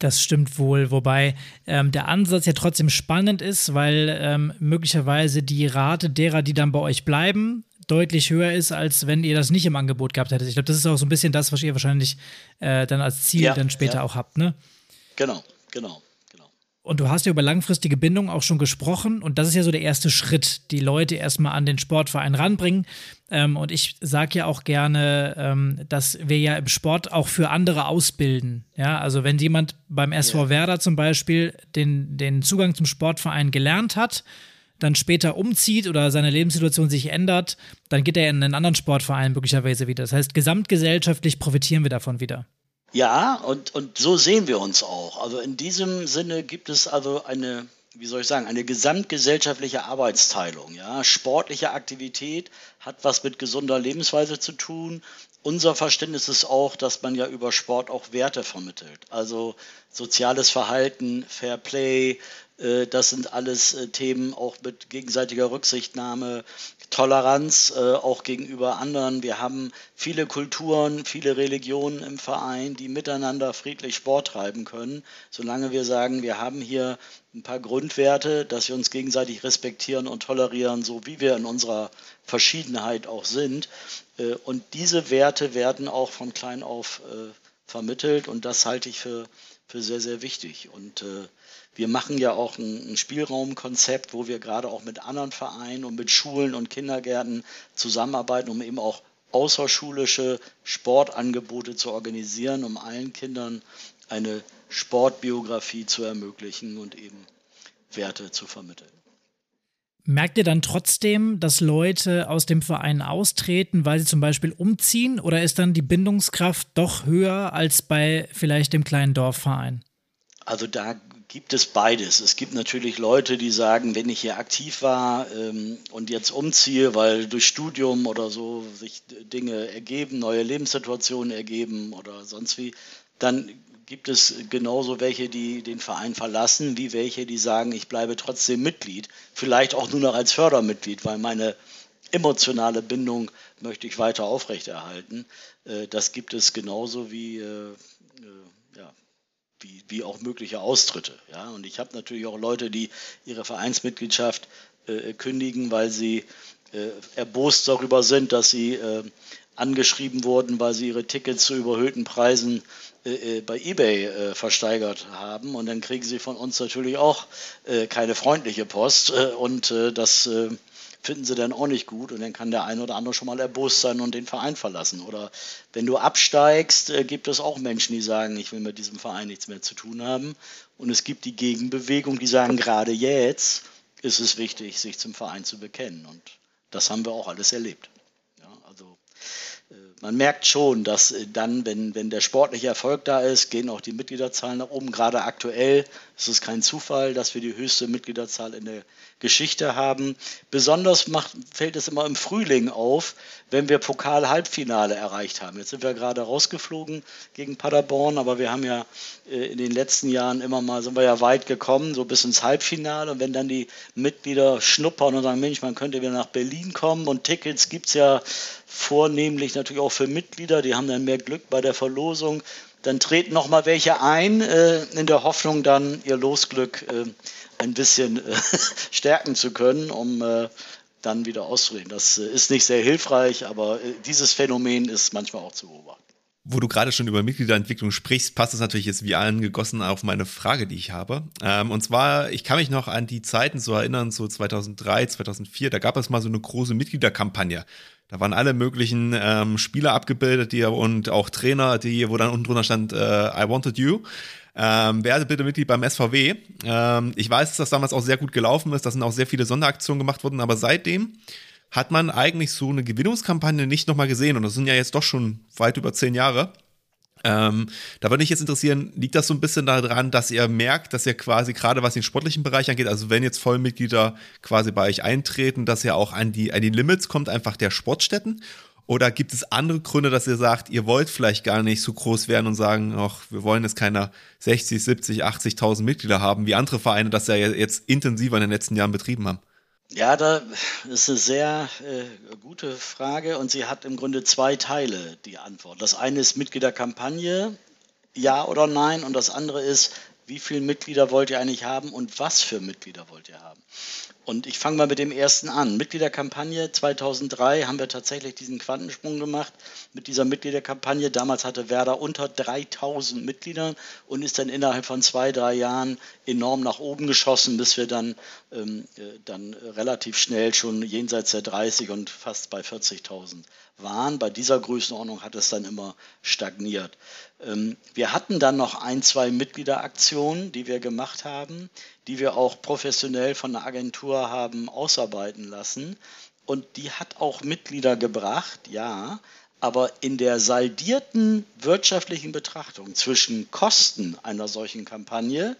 Das stimmt wohl, wobei ähm, der Ansatz ja trotzdem spannend ist, weil ähm, möglicherweise die Rate derer, die dann bei euch bleiben, deutlich höher ist, als wenn ihr das nicht im Angebot gehabt hättet. Ich glaube, das ist auch so ein bisschen das, was ihr wahrscheinlich äh, dann als Ziel ja, dann später ja. auch habt, ne? Genau, genau. genau. Und du hast ja über langfristige Bindung auch schon gesprochen und das ist ja so der erste Schritt, die Leute erstmal an den Sportverein ranbringen. Ähm, und ich sage ja auch gerne, ähm, dass wir ja im Sport auch für andere ausbilden. Ja, also wenn jemand beim SV. Werder zum Beispiel den, den Zugang zum Sportverein gelernt hat, dann später umzieht oder seine Lebenssituation sich ändert, dann geht er in einen anderen Sportverein möglicherweise wieder. Das heißt, gesamtgesellschaftlich profitieren wir davon wieder. Ja, und, und so sehen wir uns auch. Also in diesem Sinne gibt es also eine, wie soll ich sagen, eine gesamtgesellschaftliche Arbeitsteilung. Ja? Sportliche Aktivität hat was mit gesunder Lebensweise zu tun. Unser Verständnis ist auch, dass man ja über Sport auch Werte vermittelt. Also soziales Verhalten, Fair Play, das sind alles äh, Themen auch mit gegenseitiger Rücksichtnahme, Toleranz äh, auch gegenüber anderen. Wir haben viele Kulturen, viele Religionen im Verein, die miteinander friedlich Sport treiben können. Solange wir sagen, wir haben hier ein paar Grundwerte, dass wir uns gegenseitig respektieren und tolerieren, so wie wir in unserer Verschiedenheit auch sind. Und diese Werte werden auch von klein auf vermittelt und das halte ich für, für sehr, sehr wichtig. Und äh, wir machen ja auch ein, ein Spielraumkonzept, wo wir gerade auch mit anderen Vereinen und mit Schulen und Kindergärten zusammenarbeiten, um eben auch außerschulische Sportangebote zu organisieren, um allen Kindern eine Sportbiografie zu ermöglichen und eben Werte zu vermitteln. Merkt ihr dann trotzdem, dass Leute aus dem Verein austreten, weil sie zum Beispiel umziehen? Oder ist dann die Bindungskraft doch höher als bei vielleicht dem kleinen Dorfverein? Also da gibt es beides. Es gibt natürlich Leute, die sagen, wenn ich hier aktiv war ähm, und jetzt umziehe, weil durch Studium oder so sich Dinge ergeben, neue Lebenssituationen ergeben oder sonst wie, dann gibt es genauso welche, die den Verein verlassen, wie welche, die sagen, ich bleibe trotzdem Mitglied, vielleicht auch nur noch als Fördermitglied, weil meine emotionale Bindung möchte ich weiter aufrechterhalten. Äh, das gibt es genauso wie äh, wie, wie auch mögliche Austritte. Ja? Und ich habe natürlich auch Leute, die ihre Vereinsmitgliedschaft äh, kündigen, weil sie äh, erbost darüber sind, dass sie äh, angeschrieben wurden, weil sie ihre Tickets zu überhöhten Preisen äh, äh, bei eBay äh, versteigert haben. Und dann kriegen sie von uns natürlich auch keine freundliche Post. und das finden sie dann auch nicht gut und dann kann der eine oder andere schon mal erbost sein und den Verein verlassen. Oder wenn du absteigst, äh, gibt es auch Menschen, die sagen, ich will mit diesem Verein nichts mehr zu tun haben. Und es gibt die Gegenbewegung, die sagen, gerade jetzt ist es wichtig, sich zum Verein zu bekennen. Und das haben wir auch alles erlebt. Ja, also äh, man merkt schon, dass äh, dann, wenn, wenn der sportliche Erfolg da ist, gehen auch die Mitgliederzahlen nach oben. Gerade aktuell ist es kein Zufall, dass wir die höchste Mitgliederzahl in der Geschichte haben. Besonders macht, fällt es immer im Frühling auf, wenn wir Pokal-Halbfinale erreicht haben. Jetzt sind wir gerade rausgeflogen gegen Paderborn, aber wir haben ja äh, in den letzten Jahren immer mal, sind wir ja weit gekommen, so bis ins Halbfinale. Und wenn dann die Mitglieder schnuppern und sagen, Mensch, man könnte wieder nach Berlin kommen und Tickets gibt es ja vornehmlich natürlich auch für Mitglieder, die haben dann mehr Glück bei der Verlosung. Dann treten noch mal welche ein, äh, in der Hoffnung dann ihr Losglück äh, ein bisschen äh, stärken zu können, um äh, dann wieder auszureden. Das äh, ist nicht sehr hilfreich, aber äh, dieses Phänomen ist manchmal auch zu beobachten. Wo du gerade schon über Mitgliederentwicklung sprichst, passt es natürlich jetzt wie angegossen auf meine Frage, die ich habe. Ähm, und zwar, ich kann mich noch an die Zeiten so erinnern, so 2003, 2004, da gab es mal so eine große Mitgliederkampagne Da waren alle möglichen ähm, Spieler abgebildet die, und auch Trainer, die, wo dann unten drunter stand, äh, I wanted you. Ähm, werde bitte Mitglied beim SVW. Ähm, ich weiß, dass das damals auch sehr gut gelaufen ist, da sind auch sehr viele Sonderaktionen gemacht worden, aber seitdem hat man eigentlich so eine Gewinnungskampagne nicht nochmal gesehen und das sind ja jetzt doch schon weit über zehn Jahre. Ähm, da würde mich jetzt interessieren, liegt das so ein bisschen daran, dass ihr merkt, dass ihr quasi gerade was den sportlichen Bereich angeht, also wenn jetzt Vollmitglieder quasi bei euch eintreten, dass ihr auch an die, an die Limits kommt, einfach der Sportstätten? Oder gibt es andere Gründe, dass ihr sagt, ihr wollt vielleicht gar nicht so groß werden und sagen, ach, wir wollen jetzt keine 60, 70, 80.000 Mitglieder haben, wie andere Vereine das ja jetzt intensiver in den letzten Jahren betrieben haben? Ja, da ist eine sehr äh, gute Frage und sie hat im Grunde zwei Teile, die Antwort. Das eine ist Mitgliederkampagne, ja oder nein, und das andere ist, wie viele Mitglieder wollt ihr eigentlich haben und was für Mitglieder wollt ihr haben? Und ich fange mal mit dem ersten an. Mitgliederkampagne 2003 haben wir tatsächlich diesen Quantensprung gemacht mit dieser Mitgliederkampagne. Damals hatte Werder unter 3000 Mitglieder und ist dann innerhalb von zwei, drei Jahren enorm nach oben geschossen, bis wir dann, ähm, äh, dann relativ schnell schon jenseits der 30 und fast bei 40.000 waren. Bei dieser Größenordnung hat es dann immer stagniert. Ähm, wir hatten dann noch ein, zwei Mitgliederaktionen, die wir gemacht haben, die wir auch professionell von der Agentur haben ausarbeiten lassen. Und die hat auch Mitglieder gebracht, ja, aber in der saldierten wirtschaftlichen Betrachtung zwischen Kosten einer solchen Kampagne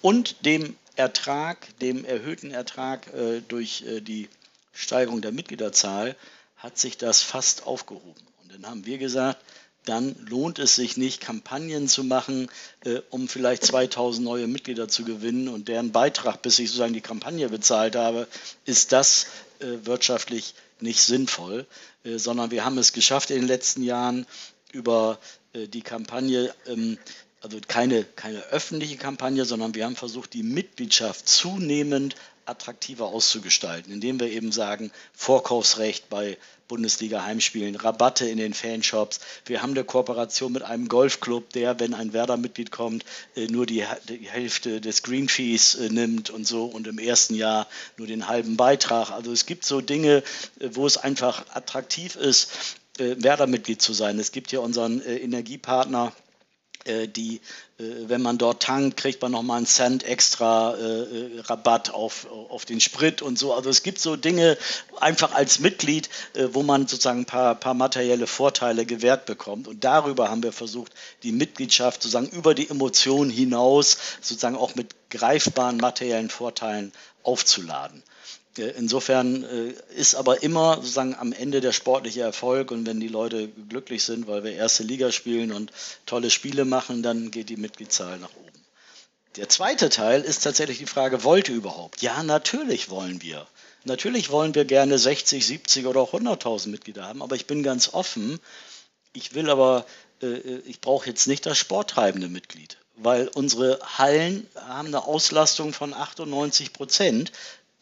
und dem Ertrag, dem erhöhten Ertrag äh, durch äh, die Steigerung der Mitgliederzahl, hat sich das fast aufgehoben. Und dann haben wir gesagt, dann lohnt es sich nicht, Kampagnen zu machen, äh, um vielleicht 2000 neue Mitglieder zu gewinnen und deren Beitrag, bis ich sozusagen die Kampagne bezahlt habe, ist das äh, wirtschaftlich nicht sinnvoll, äh, sondern wir haben es geschafft in den letzten Jahren über äh, die Kampagne, ähm, also keine, keine öffentliche Kampagne, sondern wir haben versucht, die Mitgliedschaft zunehmend attraktiver auszugestalten, indem wir eben sagen, Vorkaufsrecht bei Bundesliga-Heimspielen, Rabatte in den Fanshops. Wir haben eine Kooperation mit einem Golfclub, der, wenn ein Werder-Mitglied kommt, äh, nur die, Hälfte des Green Fees äh, nimmt und so und im ersten Jahr nur den halben Beitrag. Also es gibt so Dinge, äh, wo es einfach attraktiv ist, Werder-Mitglied zu sein. Es gibt hier unseren Energiepartner die, äh, wenn man dort tankt, kriegt man nochmal einen Cent extra äh, Rabatt auf, auf den Sprit und so. Also es gibt so Dinge einfach als Mitglied, wo man sozusagen ein paar, paar materielle Vorteile gewährt bekommt. Und darüber haben wir versucht, die Mitgliedschaft sozusagen über die Emotionen hinaus sozusagen auch mit greifbaren materiellen Vorteilen aufzuladen. Äh, insofern äh, ist aber immer sozusagen am Ende der sportliche Erfolg und wenn die Leute glücklich sind, weil wir erste Liga spielen und tolle Spiele machen, dann geht die Mitgliedszahl nach oben. Der zweite Teil ist tatsächlich die Frage, wollt ihr überhaupt? Ja, natürlich wollen wir. Natürlich wollen wir gerne 60, 70 oder auch 100.000 Mitglieder haben, aber ich bin ganz offen. Ich will aber, äh, ich brauche jetzt nicht das sporttreibende Mitglied weil unsere Hallen haben eine Auslastung von 98 Prozent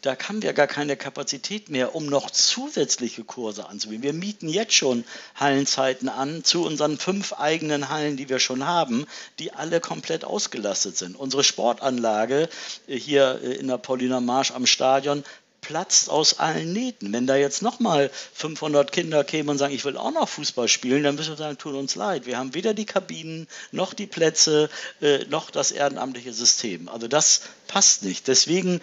da haben wir gar keine Kapazität mehr, um noch zusätzliche Kurse anzubieten. Wir mieten jetzt schon Hallenzeiten an zu unseren fünf eigenen Hallen, die wir schon haben, die alle komplett ausgelastet sind. Unsere Sportanlage äh, hier äh, in der Pauliner Marsch am Stadion platzt aus allen Nähten. Wenn da jetzt nochmal 500 Kinder kämen und sagen, ich will auch noch Fußball spielen, dann müssen wir sagen, tut uns leid. Wir haben weder die Kabinen, noch die Plätze, äh, noch das ehrenamtliche System. Also das passt nicht. Deswegen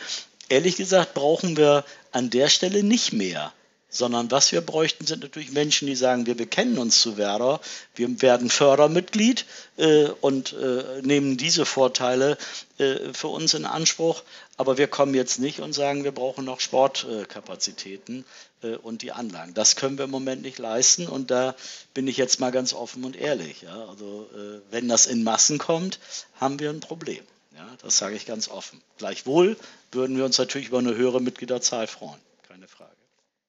ehrlich gesagt brauchen wir an der Stelle nicht mehr. Sondern was wir bräuchten, sind natürlich Menschen, die sagen, wir bekennen uns zu Werder, wir werden Fördermitglied äh, und äh, nehmen diese Vorteile äh, für uns in Anspruch. Aber wir kommen jetzt nicht und sagen, wir brauchen noch Sportkapazitäten äh, und die Anlagen. Das können wir im Moment nicht leisten und da bin ich jetzt mal ganz offen und ehrlich. Ja? Also äh, wenn das in Massen kommt, haben wir ein Problem. Ja, das sage ich ganz offen. Gleichwohl würden wir uns natürlich über eine höhere Mitgliederzahl freuen. Keine Frage.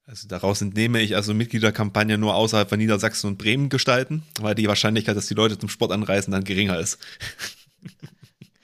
Also daraus entnehme ich also Mitgliederkampagne nur außerhalb von Niedersachsen und Bremen gestalten, weil die Wahrscheinlichkeit, dass die Leute zum Sport anreisen, dann geringer ist.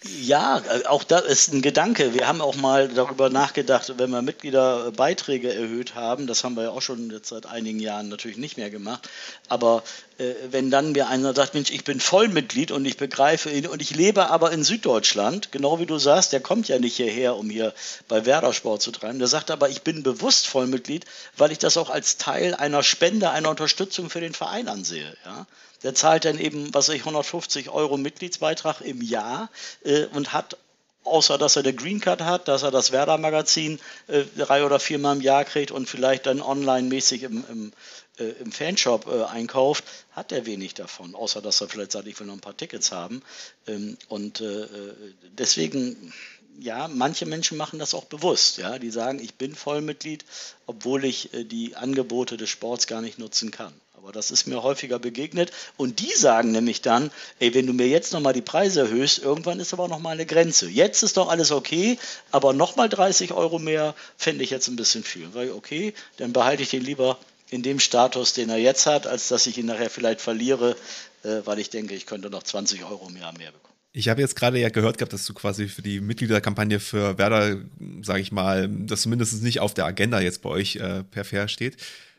Ja, äh, auch das ist ein Gedanke. Wir haben auch mal darüber nachgedacht, wenn wir Mitgliederbeiträge erhöht haben, das haben wir ja auch schon jetzt seit einigen Jahren natürlich nicht mehr gemacht, aber äh, wenn dann mir einer sagt, Mensch, ich bin Vollmitglied und ich begreife ihn und ich lebe aber in Süddeutschland, genau wie du sagst, der kommt ja nicht hierher, um hier bei Werder Sport zu treiben. Der sagt aber, ich bin bewusst Vollmitglied, weil ich das auch als Teil einer Spende, einer Unterstützung für den Verein ansehe. Ja? Der zahlt dann eben, was ich, 150 Euro Mitgliedsbeitrag im Jahr äh, und hat außer dass er der Green Card hat, dass er das Werder-Magazin äh, drei oder viermal im Jahr kriegt und vielleicht dann online-mäßig im, im, äh, im Fanshop äh, einkauft, hat er wenig davon, außer dass er vielleicht sagt, ich will noch ein paar Tickets haben. Ähm, und äh, äh, deswegen, ja, manche Menschen machen das auch bewusst. Ja, die sagen, ich bin Vollmitglied, obwohl ich die Angebote des Sports gar nicht nutzen kann. Aber das ist mir häufiger begegnet. Und die sagen nämlich dann, ey, wenn du mir jetzt nochmal die Preise erhöhst, irgendwann ist aber nochmal eine Grenze. Jetzt ist doch alles okay, aber nochmal 30 Euro mehr fände ich jetzt ein bisschen viel. Weil, okay, dann behalte ich den lieber in dem Status, den er jetzt hat, als dass ich ihn nachher vielleicht verliere, äh, weil ich denke, ich könnte noch 20 Euro mehr mehr bekommen. Ich habe jetzt gerade ja gehört gehabt, dass du quasi für die Mitgliederkampagne für Werder, sage ich mal, das zumindest nicht auf der Agenda jetzt bei euch äh, per fair steht.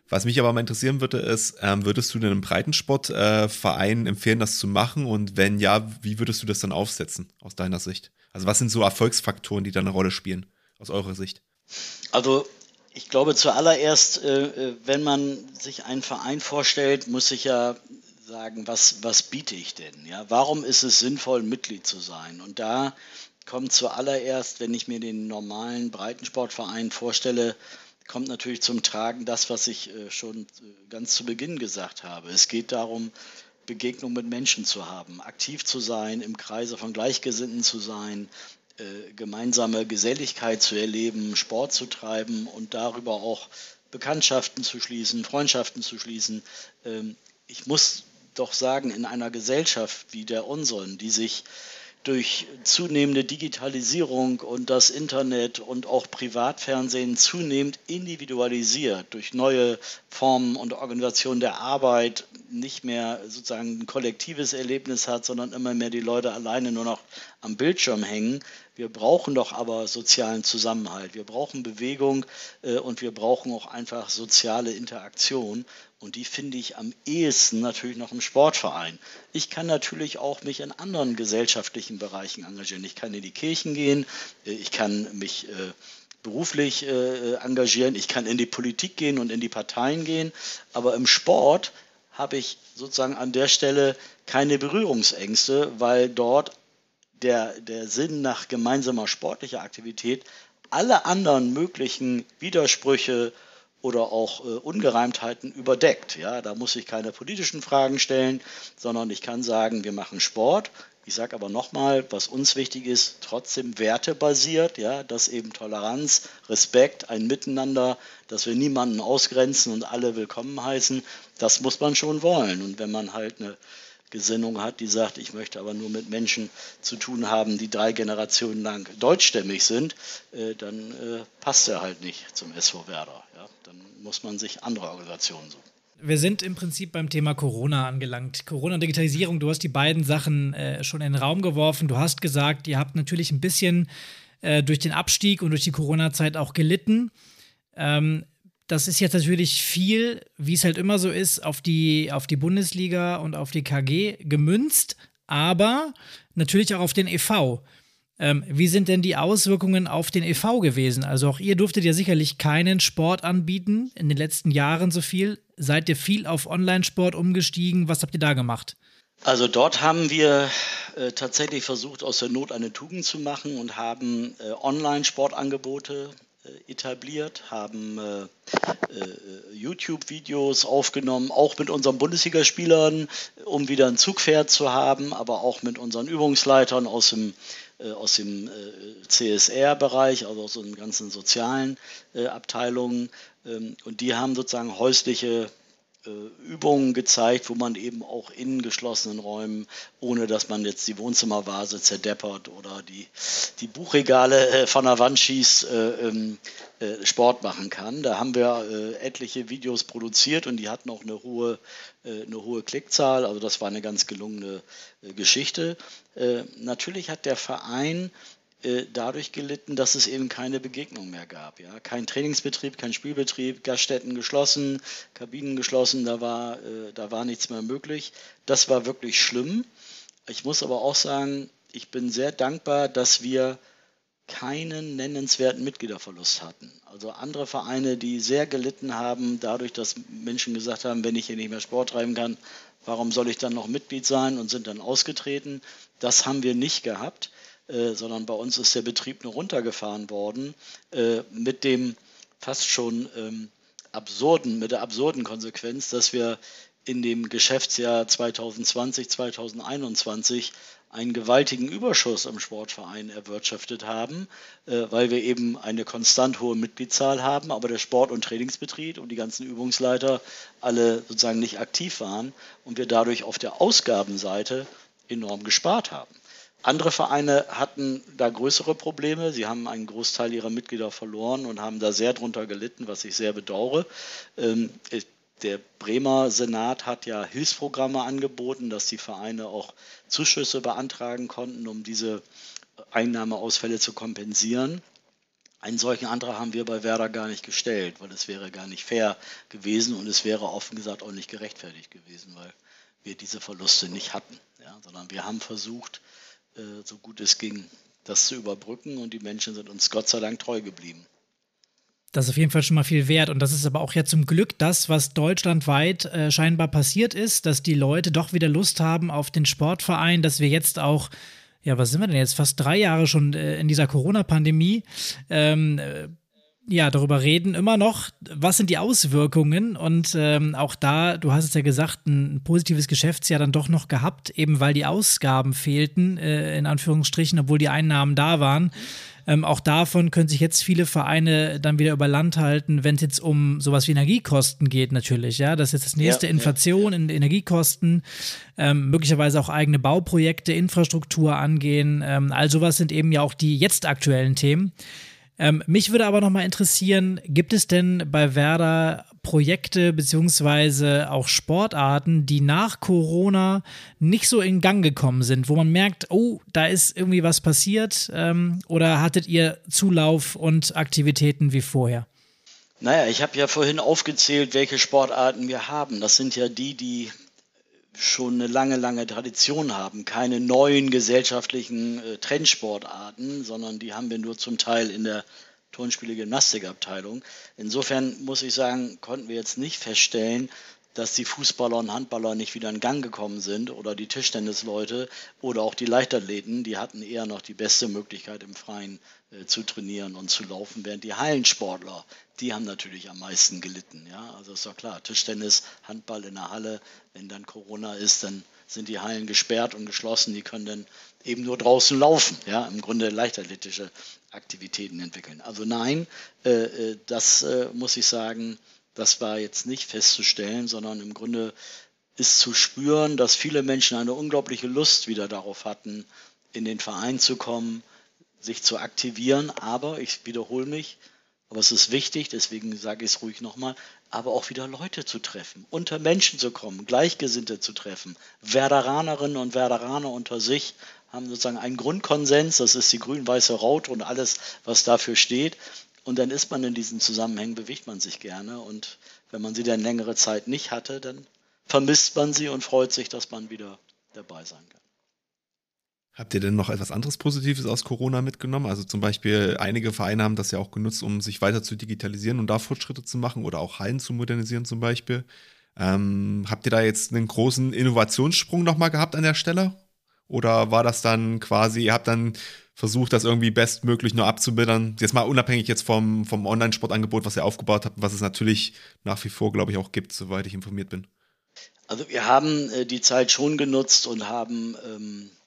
Was mich aber mal interessieren würde, ist, ähm, würdest du einem Breitensportverein äh, empfehlen, das zu machen? Und wenn ja, wie würdest du das dann aufsetzen, aus deiner Sicht? Also was sind so Erfolgsfaktoren, die da eine Rolle spielen, aus eurer Sicht? Also ich glaube zuallererst, äh, äh wenn man sich einen Verein vorstellt, muss ich ja sagen, was, was biete ich denn? Ja? Warum ist es sinnvoll, Mitglied zu sein? Und da kommt zuallererst, wenn ich mir den normalen Breitensportverein vorstelle, kommt natürlich zum Tragen das, was ich äh, schon äh, ganz zu Beginn gesagt habe. Es geht darum, Begegnung mit Menschen zu haben, aktiv zu sein, im Kreise von Gleichgesinnten zu sein, äh, gemeinsame Geselligkeit zu erleben, Sport zu treiben und darüber auch Bekanntschaften zu schließen, Freundschaften zu schließen. Ähm, ich muss doch sagen, in einer Gesellschaft wie der unseren, die sich durch zunehmende Digitalisierung und das Internet und auch Privatfernsehen zunehmend individualisiert, durch neue Formen und Organisationen der Arbeit nicht mehr sozusagen ein kollektives Erlebnis hat, sondern immer mehr die Leute alleine nur noch am Bildschirm hängen. Wir brauchen doch aber sozialen Zusammenhalt. Wir brauchen Bewegung äh, und wir brauchen auch einfach soziale Interaktion. Und die finde ich am ehesten natürlich noch im Sportverein. Ich kann natürlich auch mich in anderen gesellschaftlichen Bereichen engagieren. Ich kann in die Kirchen gehen, äh, ich kann mich äh, beruflich äh, engagieren, ich kann in die Politik gehen und in die Parteien gehen. Aber im Sport habe ich sozusagen an der Stelle keine Berührungsängste, weil dort der, der Sinn nach gemeinsamer sportlicher Aktivität alle anderen möglichen Widersprüche, oder auch äh, Ungereimtheiten überdeckt. Ja, da muss ich keine politischen Fragen stellen, sondern ich kann sagen, wir machen Sport. Ich sage aber nochmal, was uns wichtig ist, trotzdem wertebasiert, ja, dass eben Toleranz, Respekt, ein Miteinander, dass wir niemanden ausgrenzen und alle willkommen heißen, das muss man schon wollen. Und wenn man halt eine Gesinnung hat, die sagt, ich möchte aber nur mit Menschen zu tun haben, die drei Generationen lang deutschstämmig sind, äh, dann äh, passt er halt nicht zum SV Werder. Ja? Dann muss man sich andere Organisationen suchen. Wir sind im Prinzip beim Thema Corona angelangt. Corona und Digitalisierung, du hast die beiden Sachen äh, schon in den Raum geworfen. Du hast gesagt, ihr habt natürlich ein bisschen äh, durch den Abstieg und durch die Corona-Zeit auch gelitten. Ähm, das ist jetzt natürlich viel, wie es halt immer so ist, auf die, auf die Bundesliga und auf die KG gemünzt, aber natürlich auch auf den EV. Ähm, wie sind denn die Auswirkungen auf den EV gewesen? Also auch ihr durftet ja sicherlich keinen Sport anbieten, in den letzten Jahren so viel. Seid ihr viel auf Online-Sport umgestiegen? Was habt ihr da gemacht? Also dort haben wir äh, tatsächlich versucht, aus der Not eine Tugend zu machen und haben äh, Online-Sportangebote etabliert, haben äh, äh, YouTube-Videos aufgenommen, auch mit unseren Bundesligaspielern, um wieder ein Zugpferd zu haben, aber auch mit unseren Übungsleitern aus dem, äh, aus dem äh, CSR-Bereich, also aus den ganzen sozialen äh, Abteilungen. Ähm, und die haben sozusagen häusliche äh, Übungen gezeigt, wo man eben auch in geschlossenen Räumen, ohne dass man jetzt die Wohnzimmervase zerdeppert oder die, die Buchregale äh, von der Wand schießt, äh, ähm, äh, Sport machen kann. Da haben wir äh, etliche Videos produziert und die hatten auch eine hohe, äh, eine hohe Klickzahl. Also das war eine ganz gelungene Geschichte. natürlich hat der Verein äh, dadurch gelitten, dass es eben keine Begegnung mehr gab. Ja? Kein Trainingsbetrieb, kein Spielbetrieb, Gaststätten geschlossen, Kabinen geschlossen, da war, äh, da war nichts mehr möglich. Das war wirklich schlimm. Ich muss aber auch sagen, ich bin sehr dankbar, dass wir keinen nennenswerten Mitgliederverlust hatten. Also andere Vereine, die sehr gelitten haben, dadurch, dass Menschen gesagt haben, wenn ich hier nicht mehr Sport treiben kann, warum soll ich dann noch Mitglied sein und sind dann ausgetreten. Das haben wir nicht gehabt. Äh, sondern bei uns ist der Betrieb nur runtergefahren worden äh, mit dem fast schon ähm, absurden, mit der absurden Konsequenz, dass wir in dem Geschäftsjahr 2020, 2021 einen gewaltigen Überschuss im Sportverein erwirtschaftet haben, äh, weil wir eben eine konstant hohe Mitgliedszahl haben, aber der Sport- und Trainingsbetrieb und die ganzen Übungsleiter alle sozusagen nicht aktiv waren und wir dadurch auf der Ausgabenseite enorm gespart haben. Andere Vereine hatten da größere Probleme. Sie haben einen Großteil ihrer Mitglieder verloren und haben da sehr drunter gelitten, was ich sehr bedauere. Ähm, der Bremer Senat hat ja Hilfsprogramme angeboten, dass die Vereine auch Zuschüsse beantragen konnten, um diese Einnahmeausfälle zu kompensieren. Einen solchen Antrag haben wir bei Werder gar nicht gestellt, weil es wäre gar nicht fair gewesen und es wäre offen gesagt auch nicht gerechtfertigt gewesen, weil wir diese Verluste nicht hatten, ja, sondern wir haben versucht, so gut es ging, das zu überbrücken und die Menschen sind uns Gott sei Dank treu geblieben. Das ist auf jeden Fall schon mal viel wert. Und das ist aber auch ja zum Glück das, was deutschlandweit äh, scheinbar passiert ist, dass die Leute doch wieder Lust haben auf den Sportverein, dass wir jetzt auch, ja, was sind wir denn jetzt, fast drei Jahre schon äh, in dieser Corona-Pandemie, ähm, äh, ja, darüber reden immer noch, was sind die Auswirkungen und ähm, auch da, du hast es ja gesagt, ein, positives Geschäftsjahr dann doch noch gehabt, eben weil die Ausgaben fehlten, äh, in Anführungsstrichen, obwohl die Einnahmen da waren. Ähm, auch davon können sich jetzt viele Vereine dann wieder über Land halten, wenn es jetzt um sowas wie Energiekosten geht, natürlich. Ja, das ist jetzt das nächste ja, Inflation ja, ja. in Energiekosten, ähm, möglicherweise auch eigene Bauprojekte, Infrastruktur angehen. Ähm, all sowas sind eben ja auch die jetzt aktuellen Themen. Ähm, mich würde aber noch mal interessieren, gibt es denn bei Werder Projekte beziehungsweise auch Sportarten, die nach Corona nicht so in Gang gekommen sind, wo man merkt, oh, da ist irgendwie was passiert? Ähm, oder hattet ihr Zulauf und Aktivitäten wie vorher? Naja, ich habe ja vorhin aufgezählt, welche Sportarten wir haben. Das sind ja die, die schon eine lange, lange Tradition haben. Keine neuen gesellschaftlichen äh, Trendsportarten, sondern die haben wir nur zum Teil in der Turnspiele-Gymnastikabteilung. Insofern muss ich sagen, konnten wir jetzt nicht feststellen, dass die Fußballer und Handballer nicht wieder in Gang gekommen sind oder die Tischtennisleute oder auch die Leichtathleten, die hatten eher noch die beste Möglichkeit im Freien zu trainieren und zu laufen, während die Hallensportler, die haben natürlich am meisten gelitten. Ja? Also ist doch klar, Tischtennis, Handball in der Halle, wenn dann Corona ist, dann sind die Hallen gesperrt und geschlossen, die können dann eben nur draußen laufen, ja, im Grunde leichtathletische Aktivitäten entwickeln. Also nein, äh, äh das äh, muss ich sagen, das war jetzt nicht festzustellen, sondern im Grunde ist zu spüren, dass viele Menschen eine unglaubliche Lust wieder darauf hatten, in den Verein zu kommen, sich zu aktivieren. Aber ich wiederhole mich, aber es ist wichtig, deswegen sage ich es ruhig nochmal, aber auch wieder Leute zu treffen, unter Menschen zu kommen, Gleichgesinnte zu treffen. Werderanerinnen und Werderaner unter sich haben sozusagen einen Grundkonsens, das ist die grün-weiße Raute und alles, was dafür steht. Und dann ist man in diesen Zusammenhängen, bewegt man sich gerne. Und wenn man sie dann längere Zeit nicht hatte, dann vermisst man sie und freut sich, dass man wieder dabei sein kann. Habt ihr denn noch etwas anderes Positives aus Corona mitgenommen? Also zum Beispiel, einige Vereine haben das ja auch genutzt, um sich weiter zu digitalisieren und da Fortschritte zu machen oder auch Hallen zu modernisieren zum Beispiel. Ähm, habt ihr da jetzt einen großen Innovationssprung nochmal gehabt an der Stelle? Oder war das dann quasi, ihr habt dann versucht, das irgendwie bestmöglich nur abzubilden. Jetzt mal unabhängig jetzt vom, vom Online-Sportangebot, was ihr aufgebaut habt, was es natürlich nach wie vor, glaube ich, auch gibt, soweit ich informiert bin. Also wir haben äh, die Zeit schon genutzt und haben ähm, äh,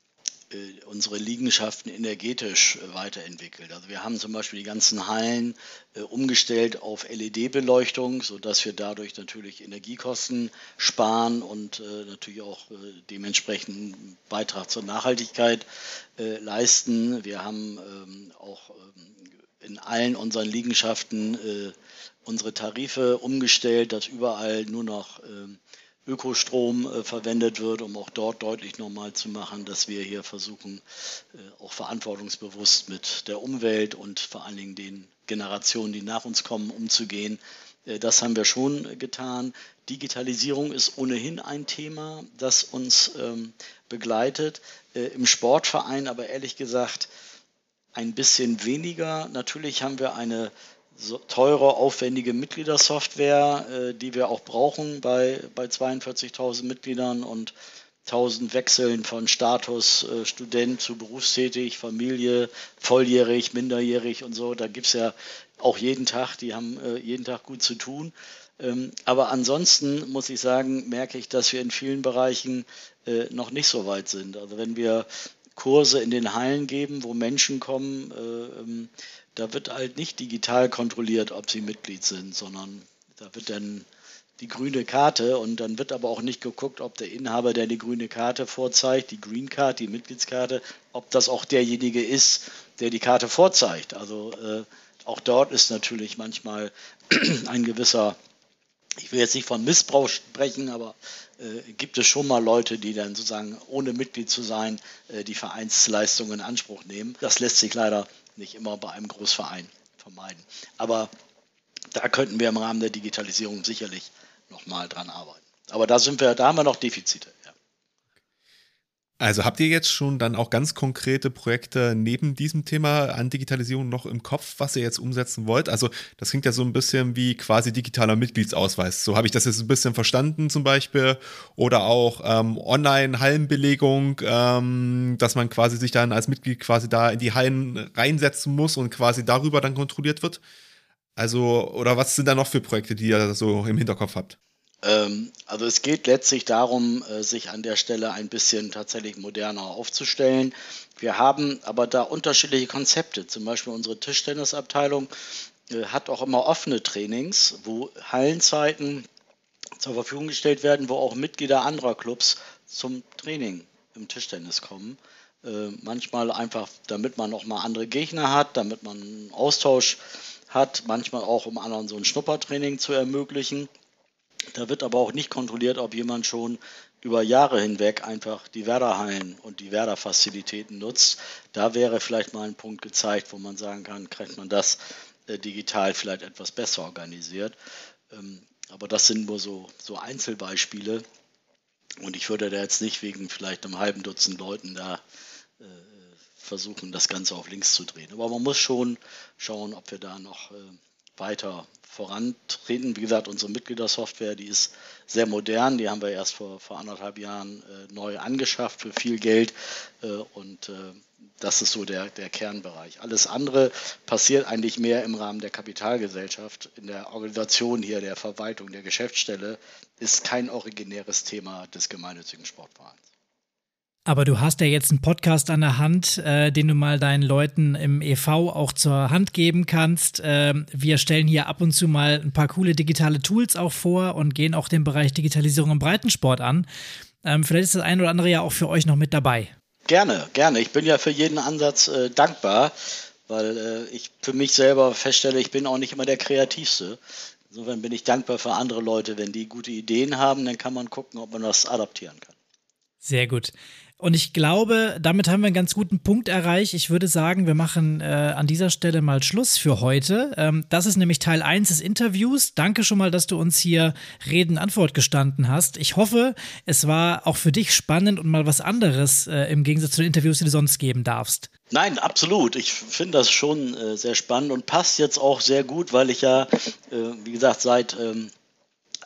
unsere Liegenschaften energetisch äh, weiterentwickelt. Also wir haben zum Beispiel die ganzen Hallen äh, umgestellt auf LED-Beleuchtung, sodass wir dadurch natürlich Energiekosten sparen und äh, natürlich auch äh, dementsprechend einen Beitrag zur Nachhaltigkeit äh, leisten. Wir haben ähm, auch ähm, in allen unseren Liegenschaften unsere Tarife umgestellt, dass überall nur noch ähm, Ökostrom äh, verwendet wird, um auch dort deutlich nochmal zu machen, dass wir hier versuchen, äh, auch verantwortungsbewusst mit der Umwelt und vor allen Dingen den Generationen, die nach uns kommen, umzugehen. Äh, das haben wir schon getan. Digitalisierung ist ohnehin ein Thema, das uns ähm, begleitet. Äh, Im Sportverein aber ehrlich gesagt ein bisschen weniger. Natürlich haben wir eine so teure, aufwendige Mitgliedersoftware, äh, die wir auch brauchen bei, bei 42.000 Mitgliedern und 1000 Wechseln von Status äh, Student zu berufstätig, Familie, volljährig, minderjährig und so. Da gibt es ja auch jeden Tag, die haben äh, jeden Tag gut zu tun. Ähm, aber ansonsten muss ich sagen, merke ich, dass wir in vielen Bereichen äh, noch nicht so weit sind. Also wenn wir Kurse in den Hallen geben, wo Menschen kommen, äh, ähm, da wird halt nicht digital kontrolliert, ob sie Mitglied sind, sondern da wird dann die grüne Karte und dann wird aber auch nicht geguckt, ob der Inhaber, der die grüne Karte vorzeigt, die Green Card, die Mitgliedskarte, ob das auch derjenige ist, der die Karte vorzeigt. Also äh, auch dort ist natürlich manchmal ein gewisser, ich will jetzt nicht von Missbrauch sprechen, aber äh, gibt es schon mal Leute, die dann sozusagen ohne Mitglied zu sein, äh, die Vereinsleistungen in Anspruch nehmen. Das lässt sich leider nicht immer bei einem Großverein vermeiden. Aber da könnten wir im Rahmen der Digitalisierung sicherlich nochmal dran arbeiten. Aber da sind wir, da haben wir noch Defizite. Also habt ihr jetzt schon dann auch ganz konkrete Projekte neben diesem Thema an Digitalisierung noch im Kopf, was ihr jetzt umsetzen wollt? Also das klingt ja so ein bisschen wie quasi digitaler Mitgliedsausweis. So habe ich das jetzt ein bisschen verstanden zum Beispiel. Oder auch ähm, Online-Hallenbelegung, ähm, dass man quasi sich dann als Mitglied quasi da in die Hallen reinsetzen muss und quasi darüber dann kontrolliert wird. Also, oder was sind da noch für Projekte, die ihr so im Hinterkopf habt? Ähm, also es geht letztlich darum, äh, sich an der Stelle ein bisschen tatsächlich moderner aufzustellen. Wir haben aber da unterschiedliche Konzepte. Zum Beispiel unsere Tischtennisabteilung äh, hat auch immer offene Trainings, wo Hallenzeiten zur Verfügung gestellt werden, wo auch Mitglieder anderer Clubs zum Training im Tischtennis kommen. Äh, manchmal einfach, damit man auch mal andere Gegner hat, damit man einen Austausch hat, manchmal auch, um anderen so ein Schnuppertraining zu ermöglichen. Da wird aber auch nicht kontrolliert, ob jemand schon über Jahre hinweg einfach die Werderhallen und die Werder-Fazilitäten nutzt. Da wäre vielleicht mal ein Punkt gezeigt, wo man sagen kann, kriegt man das äh, digital vielleicht etwas besser organisiert. Ähm, aber das sind nur so, so Einzelbeispiele. Und ich würde da jetzt nicht wegen vielleicht einem halben Dutzend Leuten da äh, versuchen, das Ganze auf links zu drehen. Aber man muss schon schauen, ob wir da noch äh, weiter vorantreten. Wie gesagt, unsere Mitgliedersoftware, die ist sehr modern. Die haben wir erst vor, vor anderthalb Jahren äh, neu angeschafft für viel Geld. Äh, und äh, das ist so der, der Kernbereich. Alles andere passiert eigentlich mehr im Rahmen der Kapitalgesellschaft. In der Organisation hier, der Verwaltung, der Geschäftsstelle ist kein originäres Thema des gemeinnützigen Sportvereins. Aber du hast ja jetzt einen Podcast an der Hand, äh, den du mal deinen Leuten im EV auch zur Hand geben kannst. Äh, wir stellen hier ab und zu mal ein paar coole digitale Tools auch vor und gehen auch den Bereich Digitalisierung im Breitensport an. Ähm, vielleicht ist das ein oder andere ja auch für euch noch mit dabei. Gerne, gerne. Ich bin ja für jeden Ansatz äh, dankbar, weil äh, ich für mich selber feststelle, ich bin auch nicht immer der Kreativste. Insofern bin ich dankbar für andere Leute. Wenn die gute Ideen haben, dann kann man gucken, ob man das adaptieren kann. Sehr gut. Und ich glaube, damit haben wir einen ganz guten Punkt erreicht. Ich würde sagen, wir machen äh, an dieser Stelle mal Schluss für heute. Ähm, das ist nämlich Teil 1 des Interviews. Danke schon mal, dass du uns hier Reden Antwort gestanden hast. Ich hoffe, es war auch für dich spannend und mal was anderes äh, im Gegensatz zu den Interviews, die du sonst geben darfst. Nein, absolut. Ich finde das schon äh, sehr spannend und passt jetzt auch sehr gut, weil ich ja, äh, wie gesagt, seit ähm,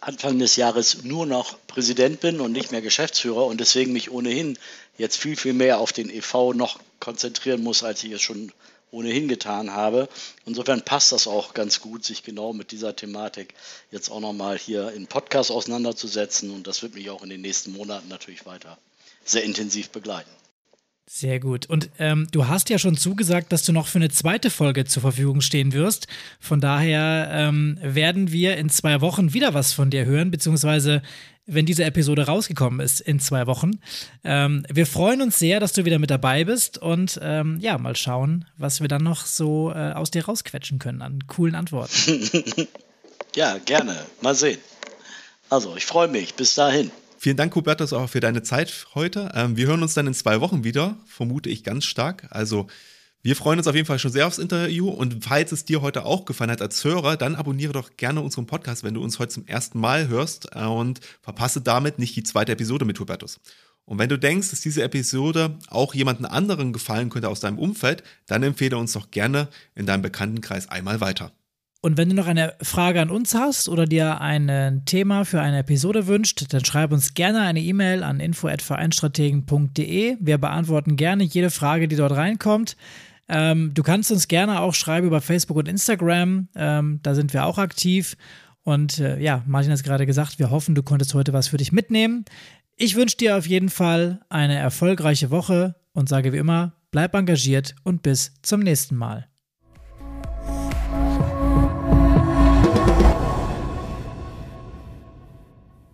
Anfang des Jahres nur noch Präsident bin und nicht mehr Geschäftsführer und deswegen mich ohnehin jetzt viel, viel mehr auf den EV noch konzentrieren muss, als ich es schon ohnehin getan habe. Insofern passt das auch ganz gut, sich genau mit dieser Thematik jetzt auch nochmal hier im Podcast auseinanderzusetzen und das wird mich auch in den nächsten Monaten natürlich weiter sehr intensiv begleiten. Sehr gut. Und ähm, du hast ja schon zugesagt, dass du noch für eine zweite Folge zur Verfügung stehen wirst. Von daher ähm, werden wir in zwei Wochen wieder was von dir hören, beziehungsweise wenn diese Episode rausgekommen ist in zwei Wochen. Ähm, wir freuen uns sehr, dass du wieder mit dabei bist und ähm, ja, mal schauen, was wir dann noch so äh, aus dir rausquetschen können an coolen Antworten. ja, gerne. Mal sehen. Also, ich freue mich. Bis dahin. Vielen Dank, Hubertus, auch für deine Zeit heute. Ähm, wir hören uns dann in zwei Wochen wieder, vermute ich ganz stark. Also wir freuen uns auf jeden Fall schon sehr aufs Interview und falls es dir heute auch gefallen hat als Hörer, dann abonniere doch gerne unseren Podcast, wenn du uns heute zum ersten Mal hörst äh, und verpasse damit nicht die zweite Episode mit Hubertus. Und wenn du denkst, dass diese Episode auch jemanden anderen gefallen könnte aus deinem Umfeld, dann empfehle uns doch gerne in deinem Bekanntenkreis einmal weiter. Und wenn du noch eine Frage an uns hast oder dir ein Thema für eine Episode wünscht, dann schreib uns gerne eine E-Mail an info@vereinstrategen.de. Wir beantworten gerne jede Frage, die dort reinkommt. Ähm, du kannst uns gerne auch schreiben über Facebook und Instagram. Ähm, da sind wir auch aktiv. Und äh, ja, Martin hat es gerade gesagt, wir hoffen, du konntest heute was für dich mitnehmen. Ich wünsche dir auf jeden Fall eine erfolgreiche Woche und sage wie immer, bleib engagiert und bis zum nächsten Mal.